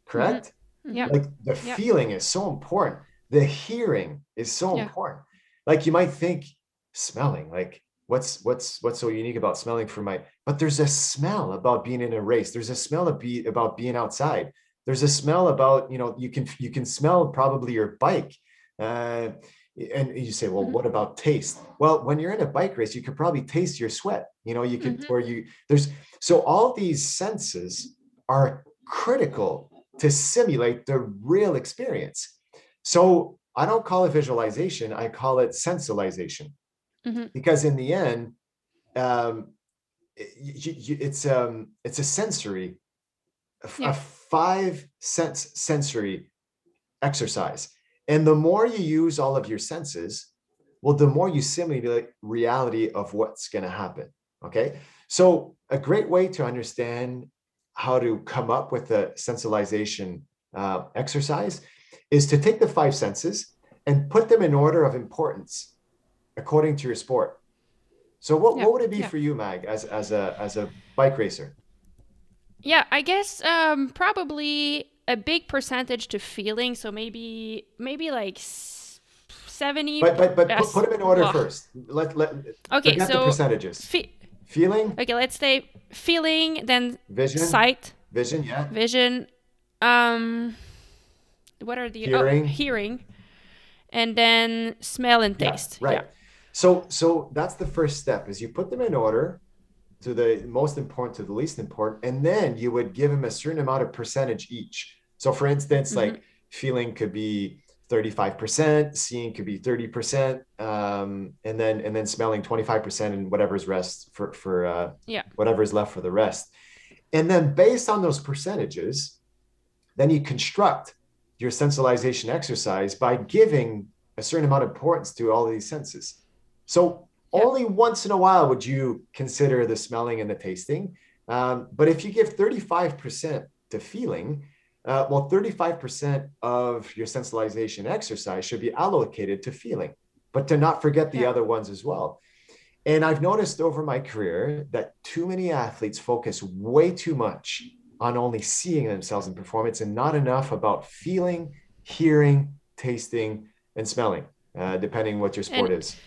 [SPEAKER 1] Correct?
[SPEAKER 2] Yeah.
[SPEAKER 1] Like the
[SPEAKER 2] Yeah.
[SPEAKER 1] feeling is so important. The hearing is so
[SPEAKER 2] Yeah.
[SPEAKER 1] important. Like you might think smelling, like what's what's what's so unique about smelling for my but there's a smell about being in a race. There's a smell of be, about being outside there's a smell about you know you can you can smell probably your bike uh, and you say well
[SPEAKER 2] Mhm.
[SPEAKER 1] what about taste well when you're in a bike race you could probably taste your sweat you know you could
[SPEAKER 2] Mhm.
[SPEAKER 1] or you there's so all these senses are critical to simulate the real experience so i don't call it visualization i call it sensualization
[SPEAKER 2] Mhm.
[SPEAKER 1] because in the end um it- you, you, it's um it's a sensory a, f- a
[SPEAKER 2] Yeah.
[SPEAKER 1] five sense sensory exercise and the more you use all of your senses well the more you simulate reality of what's going to happen okay so a great way to understand how to come up with a sensibilization uh, exercise is to take the five senses and put them in order of importance according to your sport so what,
[SPEAKER 2] Yeah,
[SPEAKER 1] what would it be
[SPEAKER 2] yeah.
[SPEAKER 1] for you mag as, as a as a bike racer
[SPEAKER 2] Yeah, I guess um, probably a big percentage to feeling. So maybe maybe like seventy.
[SPEAKER 1] but but but put, put them in order
[SPEAKER 2] Ugh.
[SPEAKER 1] first let let
[SPEAKER 2] okay,
[SPEAKER 1] forget the
[SPEAKER 2] so
[SPEAKER 1] percentages
[SPEAKER 2] fe-
[SPEAKER 1] feeling
[SPEAKER 2] okay, let's say feeling, then
[SPEAKER 1] vision
[SPEAKER 2] sight,
[SPEAKER 1] vision yeah
[SPEAKER 2] vision. Um, what are the
[SPEAKER 1] Hearing.
[SPEAKER 2] Oh, hearing, and then smell and taste.
[SPEAKER 1] Yeah, right. So so that's the first step is you put them in order to the most important to the least important, and then you would give them a certain amount of percentage each. So for instance,
[SPEAKER 2] Mhm.
[SPEAKER 1] like feeling could be 35%, seeing could be 30%, um, and then and then smelling 25% and whatever's rest for for uh,
[SPEAKER 2] Yeah.
[SPEAKER 1] whatever's left for the rest. And then based on those percentages, then you construct your sensibilization exercise by giving a certain amount of importance to all these senses. So
[SPEAKER 2] Yeah.
[SPEAKER 1] only once in a while would you consider the smelling and the tasting. Um, but if you give 35% to feeling, uh, well, 35% of your sensibilization exercise should be allocated to feeling, but to not forget the
[SPEAKER 2] Yeah.
[SPEAKER 1] other ones as well. And I've noticed over my career that too many athletes focus way too much on only seeing themselves in performance and not enough about feeling, hearing, tasting, and smelling, uh, depending what your sport
[SPEAKER 2] And-
[SPEAKER 1] is.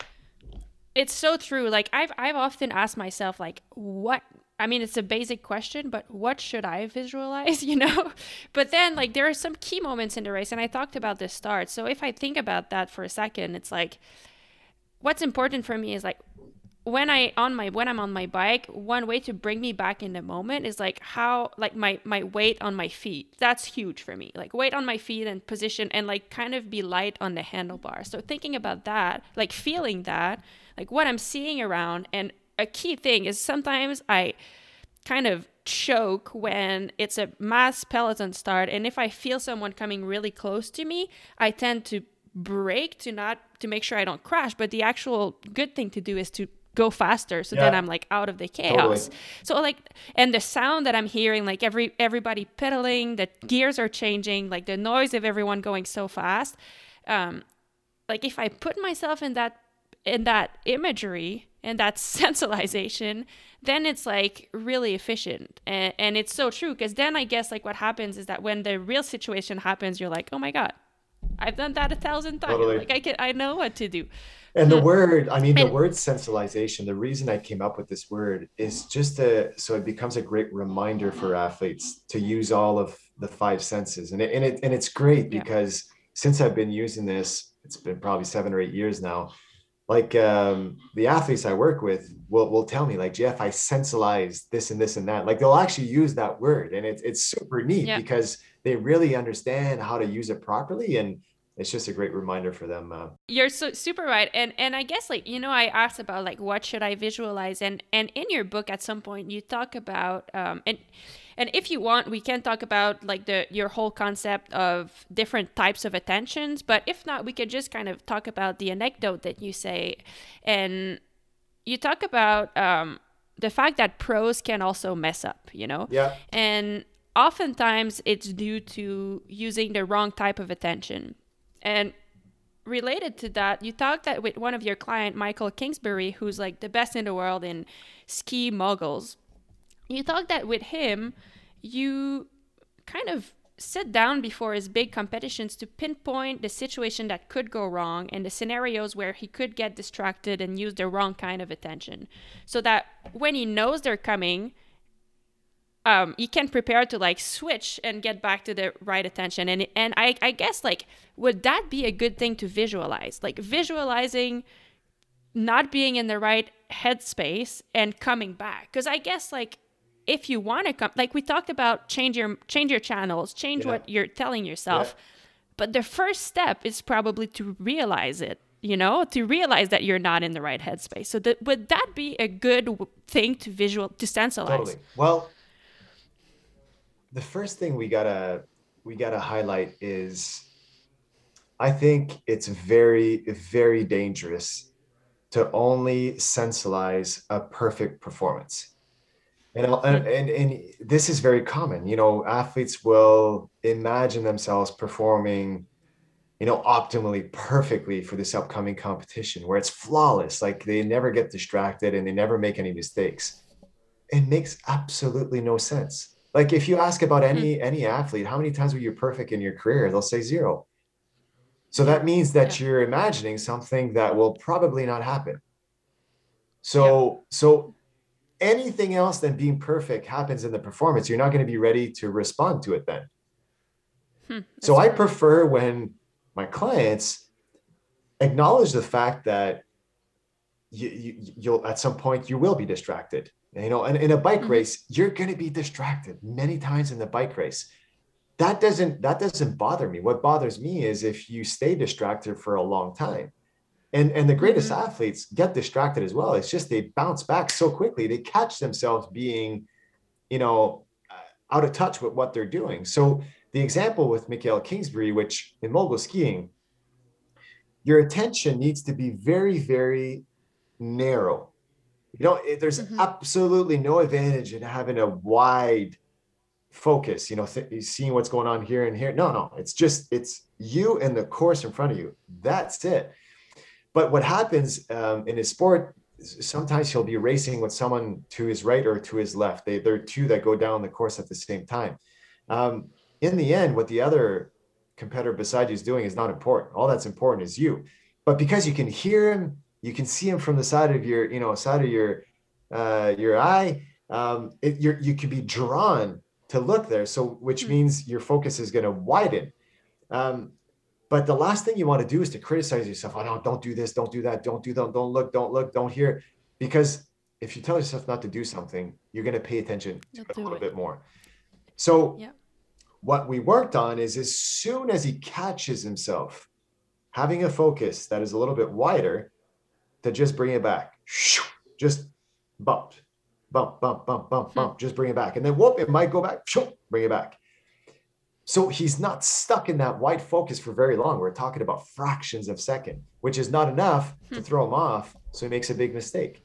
[SPEAKER 2] it's so true like i've i've often asked myself like what i mean it's a basic question but what should i visualize [laughs] you know but then like there are some key moments in the race and i talked about the start so if i think about that for a second it's like what's important for me is like when I on my when I'm on my bike, one way to bring me back in the moment is like how like my my weight on my feet. That's huge for me. Like weight on my feet and position and like kind of be light on the handlebar. So thinking about that, like feeling that, like what I'm seeing around and a key thing is sometimes I kind of choke when it's a mass peloton start and if I feel someone coming really close to me, I tend to brake to not to make sure I don't crash, but the actual good thing to do is to go faster so yeah. then i'm like out of the chaos totally. so like and the sound that i'm hearing like every everybody pedaling the gears are changing like the noise of everyone going so fast um like if i put myself in that in that imagery and that's [laughs] sensualization then it's like really efficient and, and it's so true because then i guess like what happens is that when the real situation happens you're like oh my god i've done that a thousand times totally. like i can i know what to do
[SPEAKER 1] and the word i mean the word sensualization the reason i came up with this word is just to so it becomes a great reminder for athletes to use all of the five senses and it and, it, and it's great because yeah. since i've been using this it's been probably seven or eight years now like um, the athletes i work with will, will tell me like jeff i sensualize this and this and that like they'll actually use that word and it's, it's super neat yeah. because they really understand how to use it properly and it's just a great reminder for them uh,
[SPEAKER 2] you're so super right and and i guess like you know i asked about like what should i visualize and and in your book at some point you talk about um and and if you want we can talk about like the your whole concept of different types of attentions but if not we could just kind of talk about the anecdote that you say. And you talk about um the fact that pros can also mess up you know?
[SPEAKER 1] Yeah.
[SPEAKER 2] And oftentimes it's due to using the wrong type of attention. And related to that, you talked that with one of your client, Mikael Kingsbury, who's like the best in the world in ski moguls. You talked that with him, you kind of sit down before his big competitions to pinpoint the situation that could go wrong and the scenarios where he could get distracted and use the wrong kind of attention. So that when he knows they're coming, um, you can prepare to like switch and get back to the right attention. And and I, I guess like would that be a good thing to visualize? Like visualizing not being in the right headspace and coming back. Because I guess like if you want to come like we talked about change your change your channels, change yeah. what you're telling yourself. Yeah. But the first step is probably to realize it you know to realize that you're not in the right headspace so that would that be a good thing to visual to sensualize totally.
[SPEAKER 1] well the first thing we gotta we gotta highlight is I think it's very, very dangerous to only sensualize a perfect performance. And, and, and, and this is very common. You know, athletes will imagine themselves performing, you know, optimally, perfectly for this upcoming competition where it's flawless. Like they never get distracted and they never make any mistakes. It makes absolutely no sense like if you ask about any mm-hmm. any athlete, how many times were you perfect in your career? They'll say zero. So that means that yeah. you're imagining something that will probably not happen. So yeah. so anything else than being perfect happens in the performance, you're not going to be ready to respond to it then. Hmm, so I prefer when my clients acknowledge the fact that you, you, you'll at some point you will be distracted you know, and in a bike mm-hmm. race, you're going to be distracted many times in the bike race. That doesn't that doesn't bother me. What bothers me is if you stay distracted for a long time. And and the greatest mm-hmm. athletes get distracted as well. It's just they bounce back so quickly. They catch themselves being, you know, uh, out of touch with what they're doing. So the example with Mikael Kingsbury, which in mogul skiing, your attention needs to be very, very narrow you know, there's mm-hmm. absolutely no advantage in having a wide focus, you know, th- seeing what's going on here and here. No, no, it's just, it's you and the course in front of you. That's it. But what happens um, in his sport, sometimes he'll be racing with someone to his right or to his left. They, there are two that go down the course at the same time. Um, in the end, what the other competitor beside you is doing is not important. All that's important is you. But because you can hear him you can see them from the side of your you know side of your uh, your eye um, it, you're, you can be drawn to look there so which mm-hmm. means your focus is going to widen um, but the last thing you want to do is to criticize yourself oh no don't do this don't do that don't do that don't look don't look don't hear because if you tell yourself not to do something, you're going to pay attention to it a little
[SPEAKER 2] it.
[SPEAKER 1] bit more. So,
[SPEAKER 2] Yeah.
[SPEAKER 1] what we worked on is as soon as he catches himself having a focus that is a little bit wider, to just bring it back, just bump, bump, bump, bump, bump, hmm. bump, just bring it back, and then whoop, it might go back, bring it back. So he's not stuck in that white focus for very long. We're talking about fractions of second, which is not enough to
[SPEAKER 2] Hmm.
[SPEAKER 1] throw him off. So he makes a big mistake.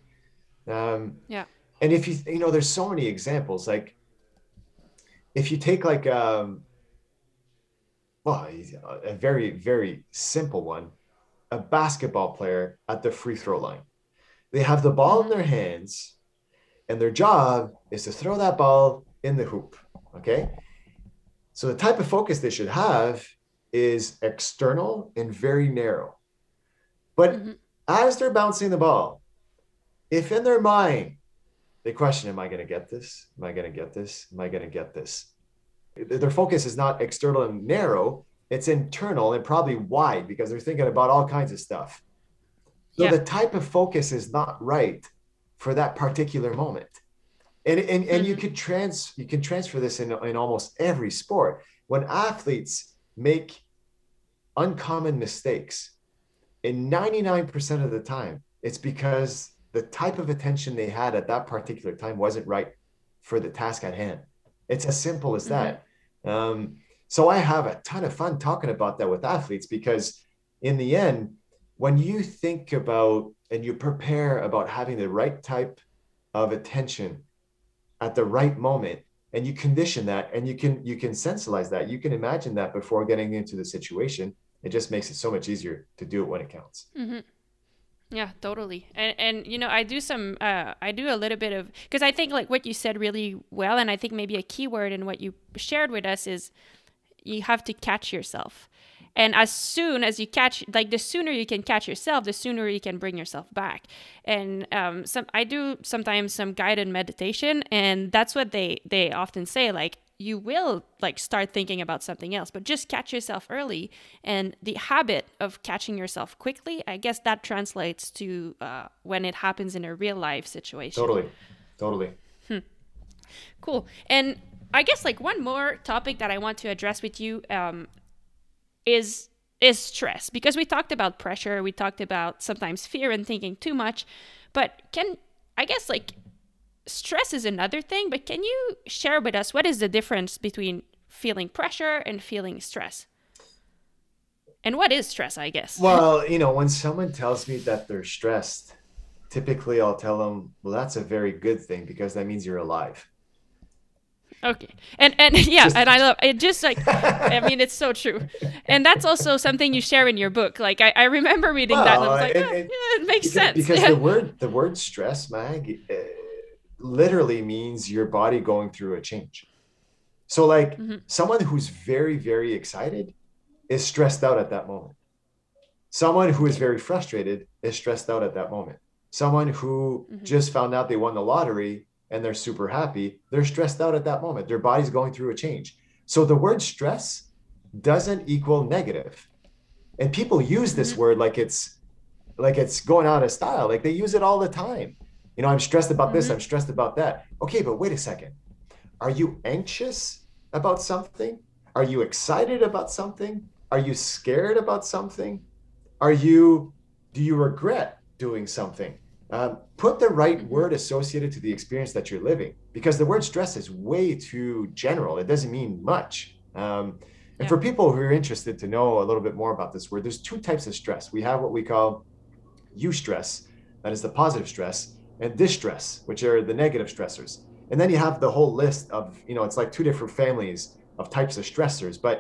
[SPEAKER 1] Um,
[SPEAKER 2] Yeah.
[SPEAKER 1] And if you, you know, there's so many examples. Like if you take like, um, well, a very, very simple one, a basketball player at the free throw line. They have the ball in their hands, and their job is to throw that ball in the hoop. Okay. So the type of focus they should have is external and very narrow. But
[SPEAKER 2] Mhm.
[SPEAKER 1] as they're bouncing the ball, if in their mind they question, Am I going to get this? Am I going to get this? Am I going to get this? Their focus is not external and narrow, it's internal and probably wide because they're thinking about all kinds of stuff. So
[SPEAKER 2] Yeah.
[SPEAKER 1] the type of focus is not right for that particular moment. And, and, and you
[SPEAKER 2] Mhm.
[SPEAKER 1] could trans you can transfer this in, in almost every sport. When athletes make uncommon mistakes, in 99% of the time, it's because the type of attention they had at that particular time wasn't right for the task at hand. It's as simple as that. Um, so I have a ton of fun talking about that with athletes because, in the end, when you think about and you prepare about having the right type of attention at the right moment, and you condition that, and you can you can sensibilize that, you can imagine that before getting into the situation. It just makes it so much easier to do it when it counts.
[SPEAKER 2] Mm-hmm. Yeah, totally. And and you know, I do some uh I do a little bit of because I think like what you said really well and I think maybe a key word in what you shared with us is you have to catch yourself. And as soon as you catch like the sooner you can catch yourself, the sooner you can bring yourself back. And um some I do sometimes some guided meditation and that's what they they often say like you will like start thinking about something else but just catch yourself early. And the habit of catching yourself quickly i guess that translates to uh, when it happens in a real life situation.
[SPEAKER 1] Totally, totally.
[SPEAKER 2] cool. And i guess like one more topic that i want to address with you um, is is stress. Because we talked about pressure we talked about sometimes fear and thinking too much but can i guess like stress is another thing but can you share with us what is the difference between feeling pressure and feeling stress? And what is stress i guess?
[SPEAKER 1] Well, you know, when someone tells me that they're stressed, typically I'll tell them, well, that's a very good thing because that means you're alive.
[SPEAKER 2] Okay. And and [laughs] yeah,
[SPEAKER 1] Just-
[SPEAKER 2] and I love it just like I mean it's so true. And that's also something you share in your book. Like I, I remember reading that and I was like,
[SPEAKER 1] and-
[SPEAKER 2] "Oh,
[SPEAKER 1] and-
[SPEAKER 2] yeah, it makes
[SPEAKER 1] because,
[SPEAKER 2] sense.
[SPEAKER 1] because
[SPEAKER 2] yeah.
[SPEAKER 1] the word the word stress mag uh, literally means your body going through a change so like
[SPEAKER 2] Mhm.
[SPEAKER 1] someone who's very very excited is stressed out at that moment someone who is very frustrated is stressed out at that moment someone who
[SPEAKER 2] Mhm.
[SPEAKER 1] just found out they won the lottery and they're super happy they're stressed out at that moment. Their body's going through a change. So the word stress doesn't equal negative. and people use this
[SPEAKER 2] Mhm.
[SPEAKER 1] word like it's like it's going out of style. Like they use it all the time. You know i'm stressed about this
[SPEAKER 2] Mhm.
[SPEAKER 1] i'm stressed about that. Okay but wait a second. Are you anxious about something? Are you excited about something? Are you scared about something? Are you do you regret doing something um, put the right
[SPEAKER 2] Mhm.
[SPEAKER 1] word associated to the experience that you're living because the word stress is way too general. It doesn't mean much. Um, and
[SPEAKER 2] Yeah.
[SPEAKER 1] for people who are interested to know a little bit more about this word there's two types of stress. We have what we call eustress that is the positive stress and distress which are the negative stressors. And then you have the whole list of you know it's like two different families of types of stressors but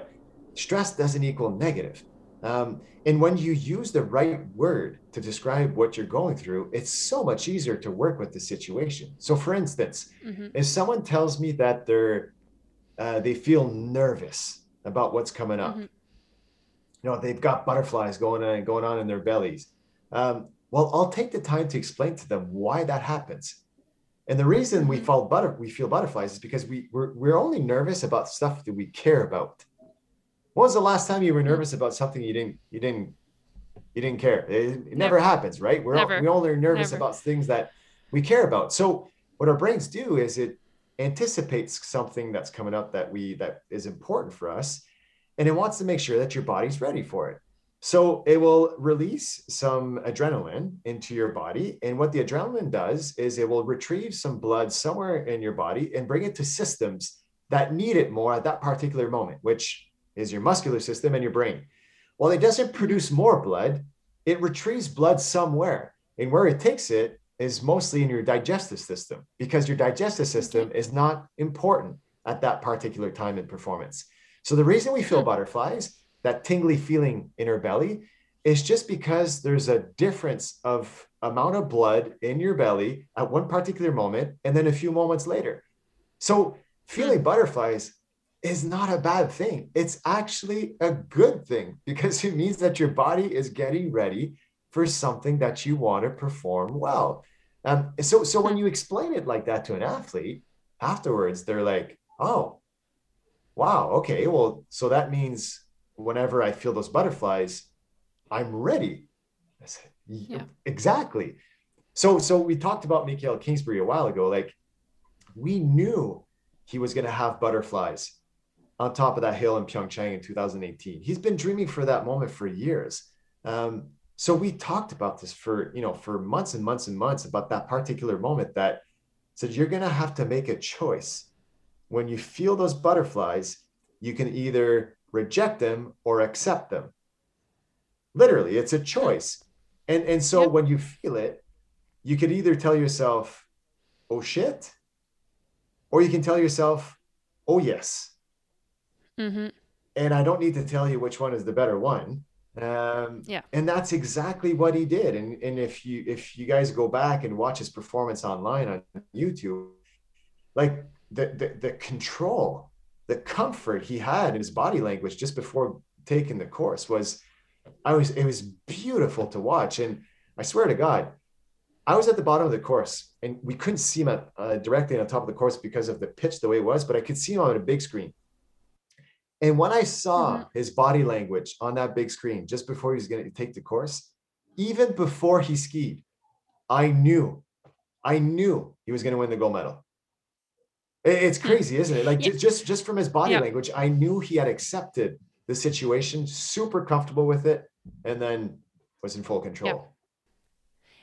[SPEAKER 1] stress doesn't equal negative um, and when you use the right word to describe what you're going through it's so much easier to work with the situation so for instance
[SPEAKER 2] Mhm.
[SPEAKER 1] if someone tells me that they're uh, they feel nervous about what's coming up
[SPEAKER 2] Mhm.
[SPEAKER 1] you know they've got butterflies going on going on in their bellies um, well i'll take the time to explain to them why that happens and the reason we
[SPEAKER 2] Mhm.
[SPEAKER 1] feel butter we feel butterflies is because we we're, we're only nervous about stuff that we care about when was the last time you were nervous about something you didn't you didn't you didn't care it, it never,
[SPEAKER 2] Never.
[SPEAKER 1] happens right we're
[SPEAKER 2] Never.
[SPEAKER 1] we only are nervous
[SPEAKER 2] Never.
[SPEAKER 1] about things that we care about. So what our brains do is it anticipates something that's coming up that we that is important for us and it wants to make sure that your body's ready for it. So it will release some adrenaline into your body. And what the adrenaline does is it will retrieve some blood somewhere in your body and bring it to systems that need it more at that particular moment, which is your muscular system and your brain. While it doesn't produce more blood, it retrieves blood somewhere. And where it takes it is mostly in your digestive system because your digestive system is not important at that particular time in performance. So the reason we feel butterflies that tingly feeling in our belly is just because there's a difference of amount of blood in your belly at one particular moment and then a few moments later. So feeling hmm. butterflies is not a bad thing. It's actually a good thing because it means that your body is getting ready for something that you want to perform well. Um, so, so when you explain it like that to an athlete, afterwards they're like, "Oh, wow, okay, well, so that means whenever I feel those butterflies, I'm ready. I said, yeah. exactly. So, so we talked about Mikael Kingsbury a while ago. Like we knew he was going to have butterflies on top of that hill in Pyeongchang in 2018. He's been dreaming for that moment for years. Um, so we talked about this for you know for months and months and months about that particular moment that said you're going to have to make a choice when you feel those butterflies. You can either reject them or accept them. Literally, it's a choice. And, and so yep. when you feel it, you could either tell yourself, oh shit, or you can tell yourself, oh yes. Mm-hmm. And I don't need to tell you which one is the better one. Um, yeah. And that's exactly what he did. And, and if you if you guys go back and watch his performance online on YouTube, like the, the, the control the comfort he had in his body language just before taking the course was I was it was beautiful to watch and I swear to God I was at the bottom of the course and we couldn't see him at, uh, directly on top of the course because of the pitch the way it was but I could see him on a big screen and when I saw mm-hmm. his body language on that big screen just before he was going to take the course even before he skied I knew I knew he was going to win the gold medal it's hmm. crazy, isn't it? Like yeah. just just from his body yeah. language, I knew he had accepted the situation, super comfortable with it, and then was in full control.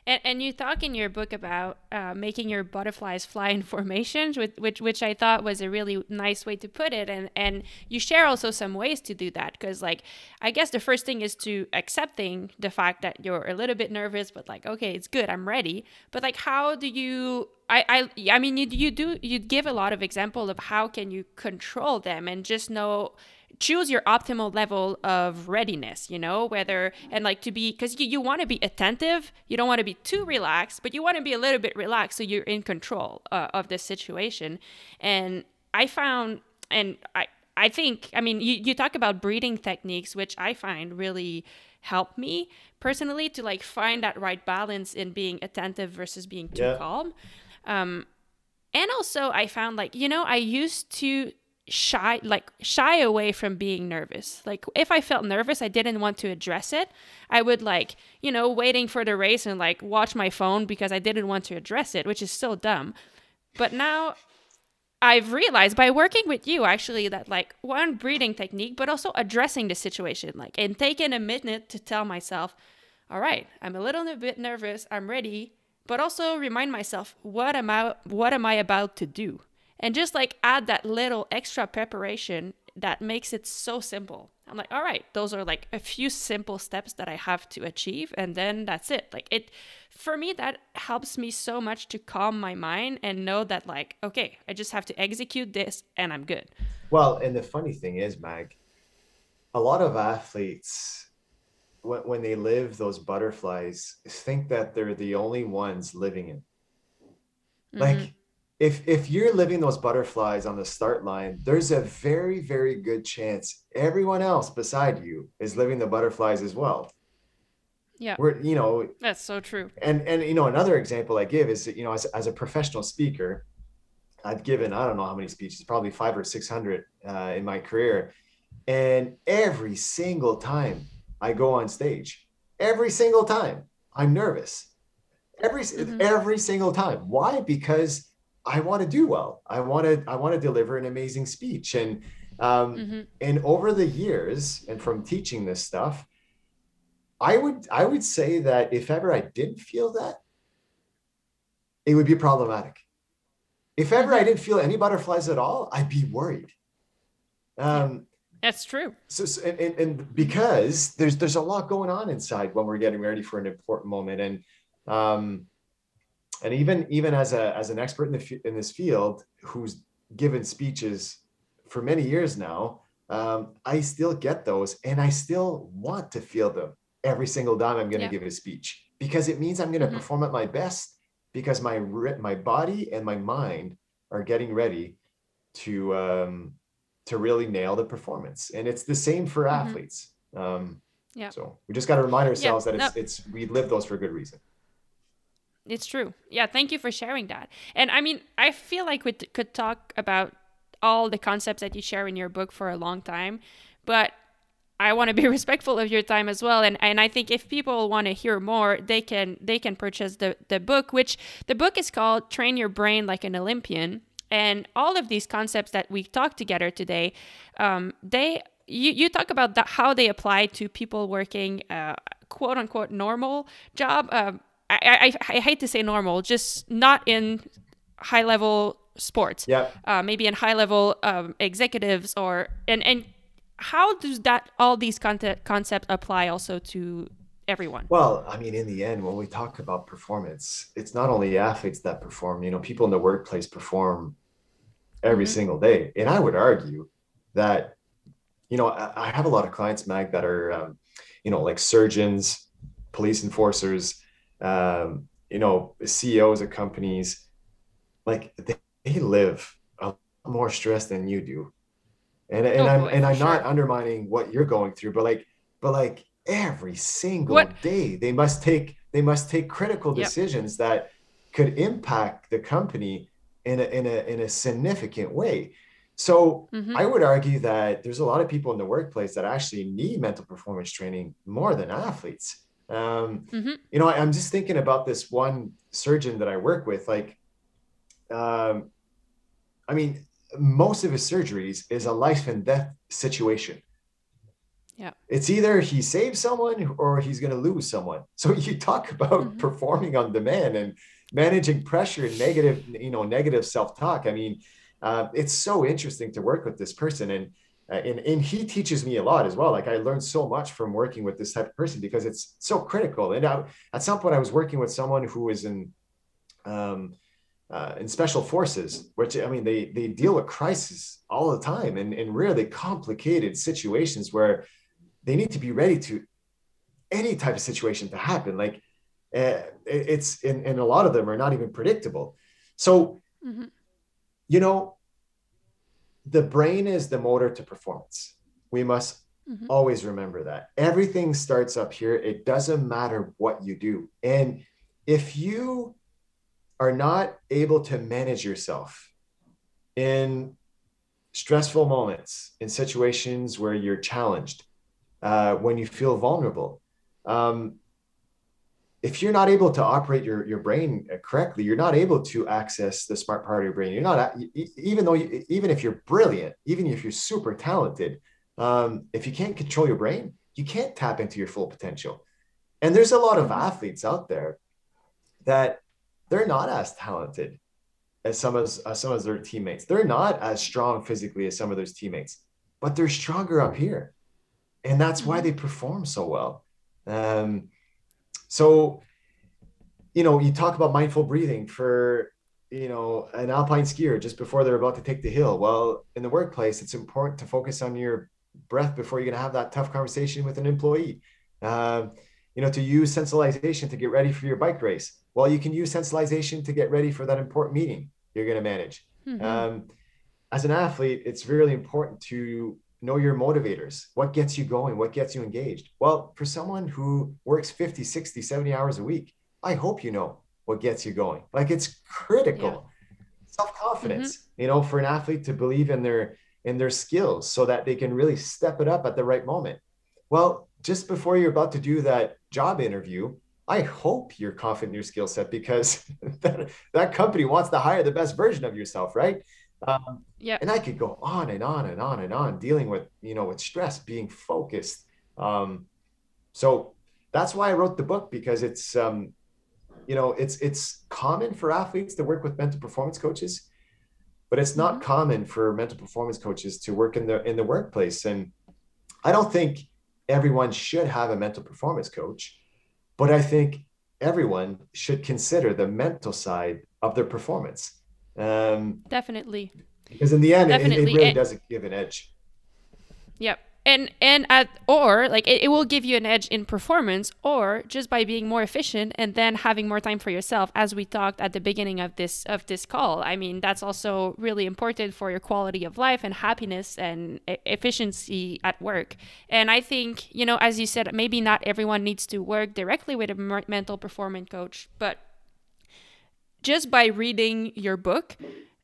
[SPEAKER 2] And, and you talk in your book about uh, making your butterflies fly in [laughs] formations, which, which which I thought was a really nice way to put it. And and you share also some ways to do that because like I guess the first thing is to accepting the fact that you're a little bit nervous, but like okay, it's good, I'm ready. But like how do you I, I I mean you you do you give a lot of example of how can you control them and just know choose your optimal level of readiness you know whether and like to be because you, you want to be attentive you don't want to be too relaxed but you want to be a little bit relaxed so you're in control uh, of the situation and i found and i i think i mean you, you talk about breathing techniques which i find really help me personally to like find that right balance in being attentive versus being too yeah. calm um and also i found like you know i used to shy like shy away from being nervous. Like if i felt nervous i didn't want to address it. I would like you know waiting for the race and like watch my phone because i didn't want to address it which is so dumb. But now i've realized by working with you actually that like one breathing technique but also addressing the situation like and taking a minute to tell myself all right i'm a little bit nervous i'm ready but also remind myself what am i what am i about to do and just like add that little extra preparation that makes it so simple. I'm like, all right, those are like a few simple steps that I have to achieve, and then that's it. Like it, for me, that helps me so much to calm my mind and know that, like, okay, I just have to execute this and I'm good.
[SPEAKER 1] Well, and the funny thing is, Mag, a lot of athletes, when, when they live those butterflies, think that they're the only ones living it. Like, mm-hmm if if you're living those butterflies on the start line, there's a very very good chance everyone else beside you is living the butterflies as well.
[SPEAKER 2] Yeah.
[SPEAKER 1] We're you know
[SPEAKER 2] that's so true.
[SPEAKER 1] And and you know another example I give is you know as as a professional speaker, I've given I don't know how many speeches, probably five or six hundred uh, in my career, and every single time I go on stage, every single time I'm nervous every mm-hmm. every single time. Why? Because I want to do well. I want to I want to deliver an amazing speech and um, mm-hmm. and over the years and from teaching this stuff, I would I would say that if ever I didn't feel that, it would be problematic. If ever I mm-hmm. didn't feel any butterflies at all, I'd be worried.
[SPEAKER 2] Um, That's true.
[SPEAKER 1] So, and, and, and, because there's there's a lot going on inside when we're getting ready for an important moment, and um, and even even as a as an expert in the in this field who's given speeches for many years now, um, I still get those, and I still want to feel them every single time I'm going to yeah. give a speech because it means I'm going to mm-hmm. perform at my best because my my body and my mind are getting ready to um, to really nail the performance, and it's the same for mm-hmm. athletes. Um, yeah. So we just got to remind ourselves yeah, that it's no. it's we live those for a good reason.
[SPEAKER 2] It's true. Yeah, thank you for sharing that. And I mean, I feel like we t- could talk about all the concepts that you share in your book for a long time, but I want to be [laughs] respectful of your time as well. And and I think if people want to hear more, they can they can purchase the the book, which the book is called Train Your Brain Like an Olympian. And all of these concepts that we talked together today, um, they you, you talk about how they apply to people working uh, quote unquote normal job. Uh, I, I, I hate to say normal, just not in high level sports.
[SPEAKER 1] Yeah.
[SPEAKER 2] Uh, maybe in high level um, executives or and and how does that all these content concepts apply also to everyone?
[SPEAKER 1] Well, I mean, in the end, when we talk about performance, it's not only athletes that perform. You know, people in the workplace perform every mm-hmm. single day, and I would argue that you know I, I have a lot of clients, Mag, that are um, you know like surgeons, police enforcers um, you know, CEOs of companies, like they, they live a lot more stress than you do. And, and oh, I'm boy, and I'm sure. not undermining what you're going through, but like, but like every single what? day they must take they must take critical decisions yep. that could impact the company in a in a in a significant way. So mm-hmm. I would argue that there's a lot of people in the workplace that actually need mental performance training more than athletes. Um, mm-hmm. You know, I, am just thinking about this one surgeon that I work with. Like, um, I mean, most of his surgeries is a life and death situation.
[SPEAKER 2] Yeah.
[SPEAKER 1] It's either he saves someone or he's going to lose someone. So [laughs] you talk about mm-hmm. performing on demand and managing pressure and negative, you know, negative self-talk. I mean, uh, it's so interesting to work with this person. And and, and he teaches me a lot as well. Like i learned so much from working with this type of person because it's so critical. And I, at some point i was working with someone who was in um, uh, in special forces which i mean they they deal with crisis all the time and in really complicated situations where they need to be ready to any type of situation to happen. Like uh, it's and, and a lot of them are not even predictable. So mm-hmm. you know the brain is the motor to performance. We must mm-hmm. always remember that. Everything starts up here. It doesn't matter what you do. And if you are not able to manage yourself in stressful moments, in situations where you're challenged, uh, when you feel vulnerable, um, if you're not able to operate your, your brain correctly, you're not able to access the smart part of your brain. You're not, even though, you, even if you're brilliant, even if you're super talented, um, if you can't control your brain, you can't tap into your full potential. And there's a lot of athletes out there that they're not as talented as some of, as some of their teammates. They're not as strong physically as some of those teammates, but they're stronger up here. And that's why mm-hmm. they perform so well. Um, so, you know, you talk about mindful breathing for, you know, an alpine skier just before they're about to take the hill. Well, in the workplace, it's important to focus on your breath before you're going to have that tough conversation with an employee. Um, you know, to use sensitization to get ready for your bike race. Well, you can use sensitization to get ready for that important meeting you're going to manage. Mm-hmm. Um, as an athlete, it's really important to know your motivators what gets you going what gets you engaged well for someone who works 50 60 70 hours a week i hope you know what gets you going like it's critical yeah. self-confidence mm-hmm. you know for an athlete to believe in their in their skills so that they can really step it up at the right moment well just before you're about to do that job interview I hope you're confident in your skill set because [laughs] that, that company wants to hire the best version of yourself, right? Um,
[SPEAKER 2] yeah.
[SPEAKER 1] And I could go on and on and on and on dealing with, you know, with stress, being focused. Um, so that's why I wrote the book because it's, um, you know, it's it's common for athletes to work with mental performance coaches, but it's not mm-hmm. common for mental performance coaches to work in the in the workplace. And I don't think everyone should have a mental performance coach, but I think everyone should consider the mental side of their performance. Um,
[SPEAKER 2] Definitely.
[SPEAKER 1] Because in the end, it, it, really it, does give an edge.
[SPEAKER 2] Yep and and at or like it, it will give you an edge in performance or just by being more efficient and then having more time for yourself as we talked at the beginning of this of this call i mean that's also really important for your quality of life and happiness and e- efficiency at work and i think you know as you said maybe not everyone needs to work directly with a mental performance coach but just by reading your book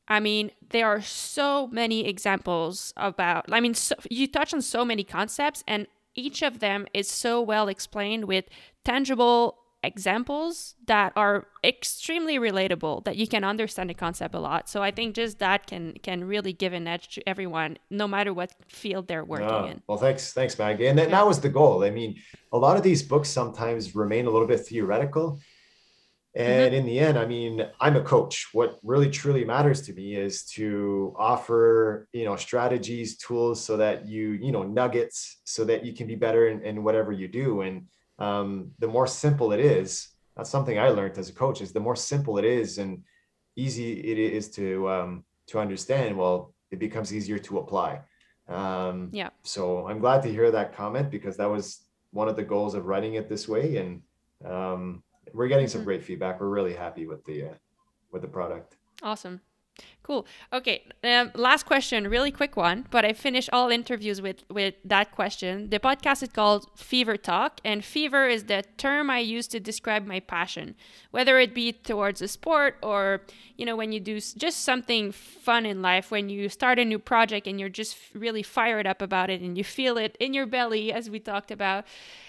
[SPEAKER 2] I mean, there are so many examples about, I mean, so, you touch on so many concepts, and each of them is so well explained with tangible examples that are extremely relatable that you can understand the concept a lot so i think just that can can really give an edge to everyone no matter what field they're working oh, in
[SPEAKER 1] well thanks thanks maggie and that, yeah. that was the goal i mean a lot of these books sometimes remain a little bit theoretical. And mm-hmm. in the end, I mean, I'm a coach. What really truly matters to me is to offer, you know, strategies, tools so that you, you know, nuggets so that you can be better in, in whatever you do. And um, the more simple it is, that's something I learned as a coach is the more simple it is and easy it is to um, to understand, well, it becomes easier to apply. Um,
[SPEAKER 2] yeah.
[SPEAKER 1] So I'm glad to hear that comment because that was one of the goals of writing it this way. And um, we're getting some mm-hmm. great feedback. We're really happy with the uh, with the product.
[SPEAKER 2] Awesome. Cool. Okay. Um, last question, really quick one, but I finish all interviews with with that question. The podcast is called Fever Talk, and fever is the term I use to describe my passion, whether it be towards a sport or you know when you do just something fun in life, when you start a new project and you're just really fired up about it and you feel it in your belly, as we talked about.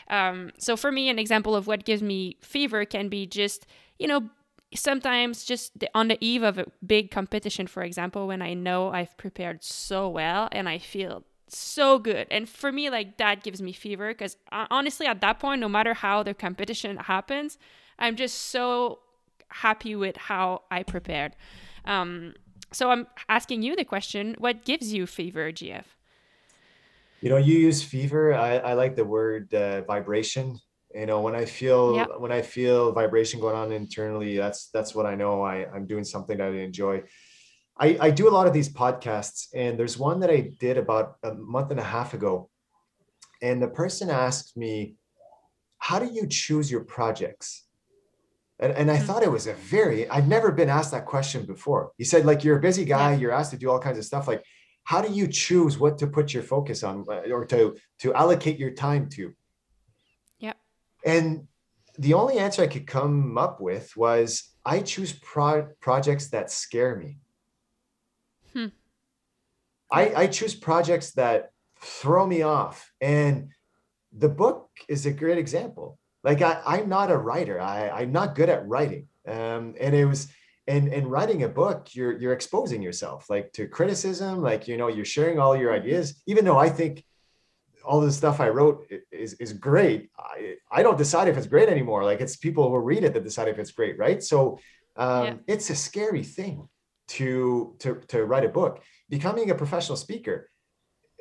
[SPEAKER 2] Um, so for me, an example of what gives me fever can be just, you know, sometimes just on the eve of a big competition, for example, when I know I've prepared so well and I feel so good. And for me, like that gives me fever because uh, honestly, at that point, no matter how the competition happens, I'm just so happy with how I prepared. Um, so I'm asking you the question what gives you fever, JF?
[SPEAKER 1] You know, you use fever. I, I like the word uh, vibration. You know, when I feel yep. when I feel vibration going on internally, that's that's what I know. I, I'm doing something that I enjoy. I, I do a lot of these podcasts, and there's one that I did about a month and a half ago. And the person asked me, How do you choose your projects? And, and I mm-hmm. thought it was a very, I've never been asked that question before. He said, like, you're a busy guy, yeah. you're asked to do all kinds of stuff. Like, how do you choose what to put your focus on uh, or to to allocate your time to and the only answer i could come up with was i choose pro- projects that scare me. Hmm. I, I choose projects that throw me off. And the book is a great example. Like I, i'm not a writer. I, i'm not good at writing. Um, and it was and and writing a book you're you're exposing yourself like to criticism like you know you're sharing all your ideas even though i think all the stuff i wrote is is great i i don't decide if it's great anymore like it's people who read it that decide if it's great right so um, yeah. it's a scary thing to to to write a book becoming a professional speaker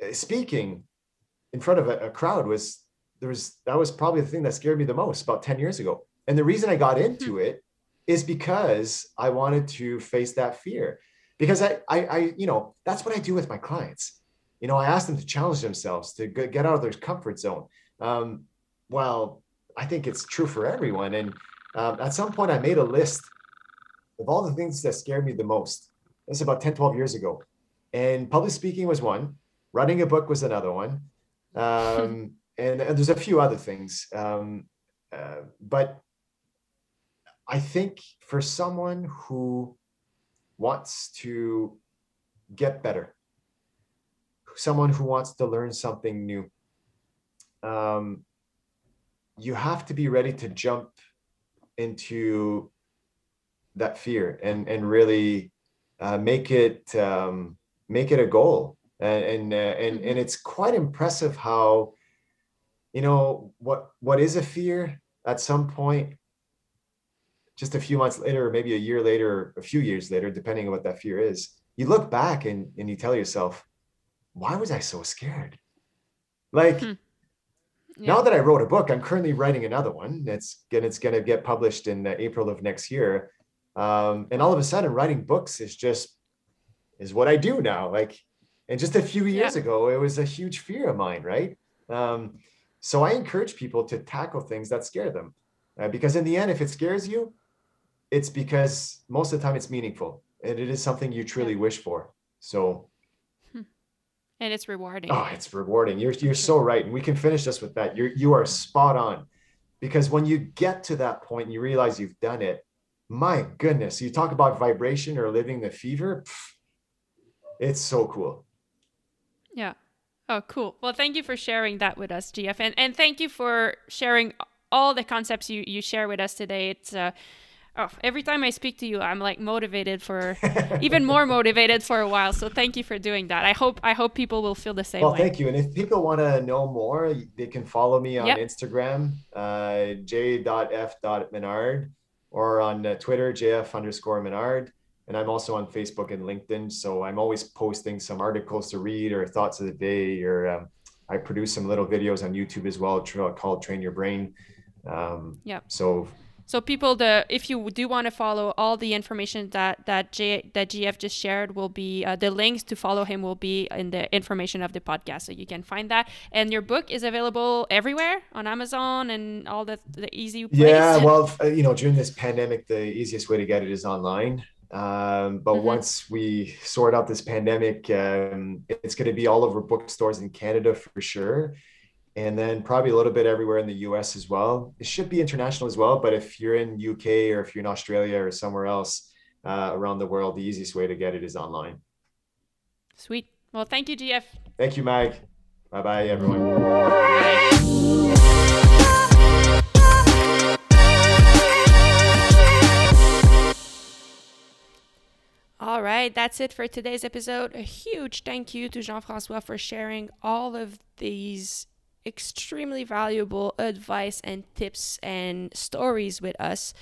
[SPEAKER 1] uh, speaking in front of a, a crowd was there was that was probably the thing that scared me the most about 10 years ago and the reason i got hmm. into it is because I wanted to face that fear. Because I, I, I, you know, that's what I do with my clients. You know, I ask them to challenge themselves to get out of their comfort zone. Um, well, I think it's true for everyone. And um, at some point, I made a list of all the things that scared me the most. This about 10, 12 years ago. And public speaking was one, writing a book was another one. Um, [laughs] and, and, there's a few other things. Um, uh, but I think for someone who wants to get better, someone who wants to learn something new, um, you have to be ready to jump into that fear and and really uh, make it um, make it a goal. And and uh, and, and it's quite impressive how you know what what is a fear? At some point just a few months later or maybe a year later a few years later depending on what that fear is you look back and and you tell yourself why was i so scared like hmm. yeah. now that i wrote a book i'm currently writing another one it's gonna it's gonna get published in uh, april of next year um, and all of a sudden writing books is just is what i do now like and just a few years yeah. ago it was a huge fear of mine right um, so i encourage people to tackle things that scare them uh, because in the end if it scares you it's because most of the time it's meaningful and it is something you truly yeah. wish for so.
[SPEAKER 2] And it's rewarding.
[SPEAKER 1] Oh it's rewarding. You're you're so right. And we can finish this with that. You're you are spot on. Because when you get to that point and you realize you've done it my goodness you talk about vibration or living the fever pff, it's so cool.
[SPEAKER 2] Yeah. Oh cool. Well thank you for sharing that with us jf and, and thank you for sharing all the concepts you you share with us today. It's uh oh, every time I speak to you, I'm like motivated for [laughs] even more motivated for a while. So thank you for doing that. I hope I hope people will feel the same
[SPEAKER 1] well,
[SPEAKER 2] way.
[SPEAKER 1] thank you. And if people want to know more, they can follow me on yep. Instagram, uh, j.f.menard, or on uh, Twitter, jf underscore menard. And I'm also on Facebook and LinkedIn. So I'm always posting some articles to read or thoughts of the day, or um, I produce some little videos on YouTube as well called Train Your Brain. Um,
[SPEAKER 2] yeah.
[SPEAKER 1] So
[SPEAKER 2] so people, the if you do want to follow all the information that that J, that JF just shared will be uh, the links to follow him will be in the information of the podcast, so you can find that. And your book is available everywhere on Amazon and all the the easy. Place.
[SPEAKER 1] Yeah, well, uh, you know, during this pandemic, the easiest way to get it is online. Um, but mm-hmm. once we sort out this pandemic, um, it's going to be all over bookstores in Canada for sure and then probably a little bit everywhere in the US as well. It should be international as well, but if you're in UK or if you're in Australia or somewhere else uh, around the world, the easiest way to get it is online.
[SPEAKER 2] Sweet. Well, thank you, JF.
[SPEAKER 1] Thank you, Mag. Bye bye, everyone. Bye.
[SPEAKER 2] All right, that's it for today's episode. A huge thank you to Jean Francois for sharing all of these extremely valuable advice and tips and stories with us.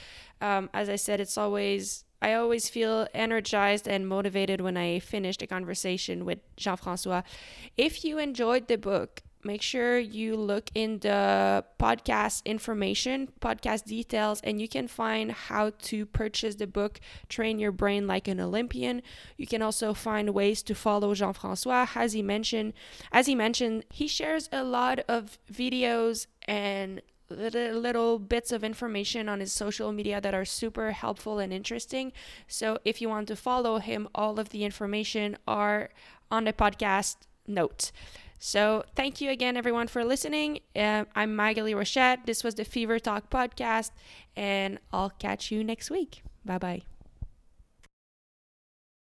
[SPEAKER 2] Um, as I said, it's always I always feel energized and motivated when I finish the conversation with Jean Francois. If you enjoyed the book, make sure you look in the podcast information, podcast details, and you can find how to purchase the book Train Your Brain Like an Olympian. You can also find ways to follow Jean-François as he mentioned. As he mentioned, he shares a lot of videos and little, little bits of information on his social media that are super helpful and interesting. So if you want to follow him, all of the information are on the podcast note. So, thank you again, everyone, for listening. Uh, I'm Magali Rochette. This was the Fever Talk podcast, and I'll catch you next week. Bye bye.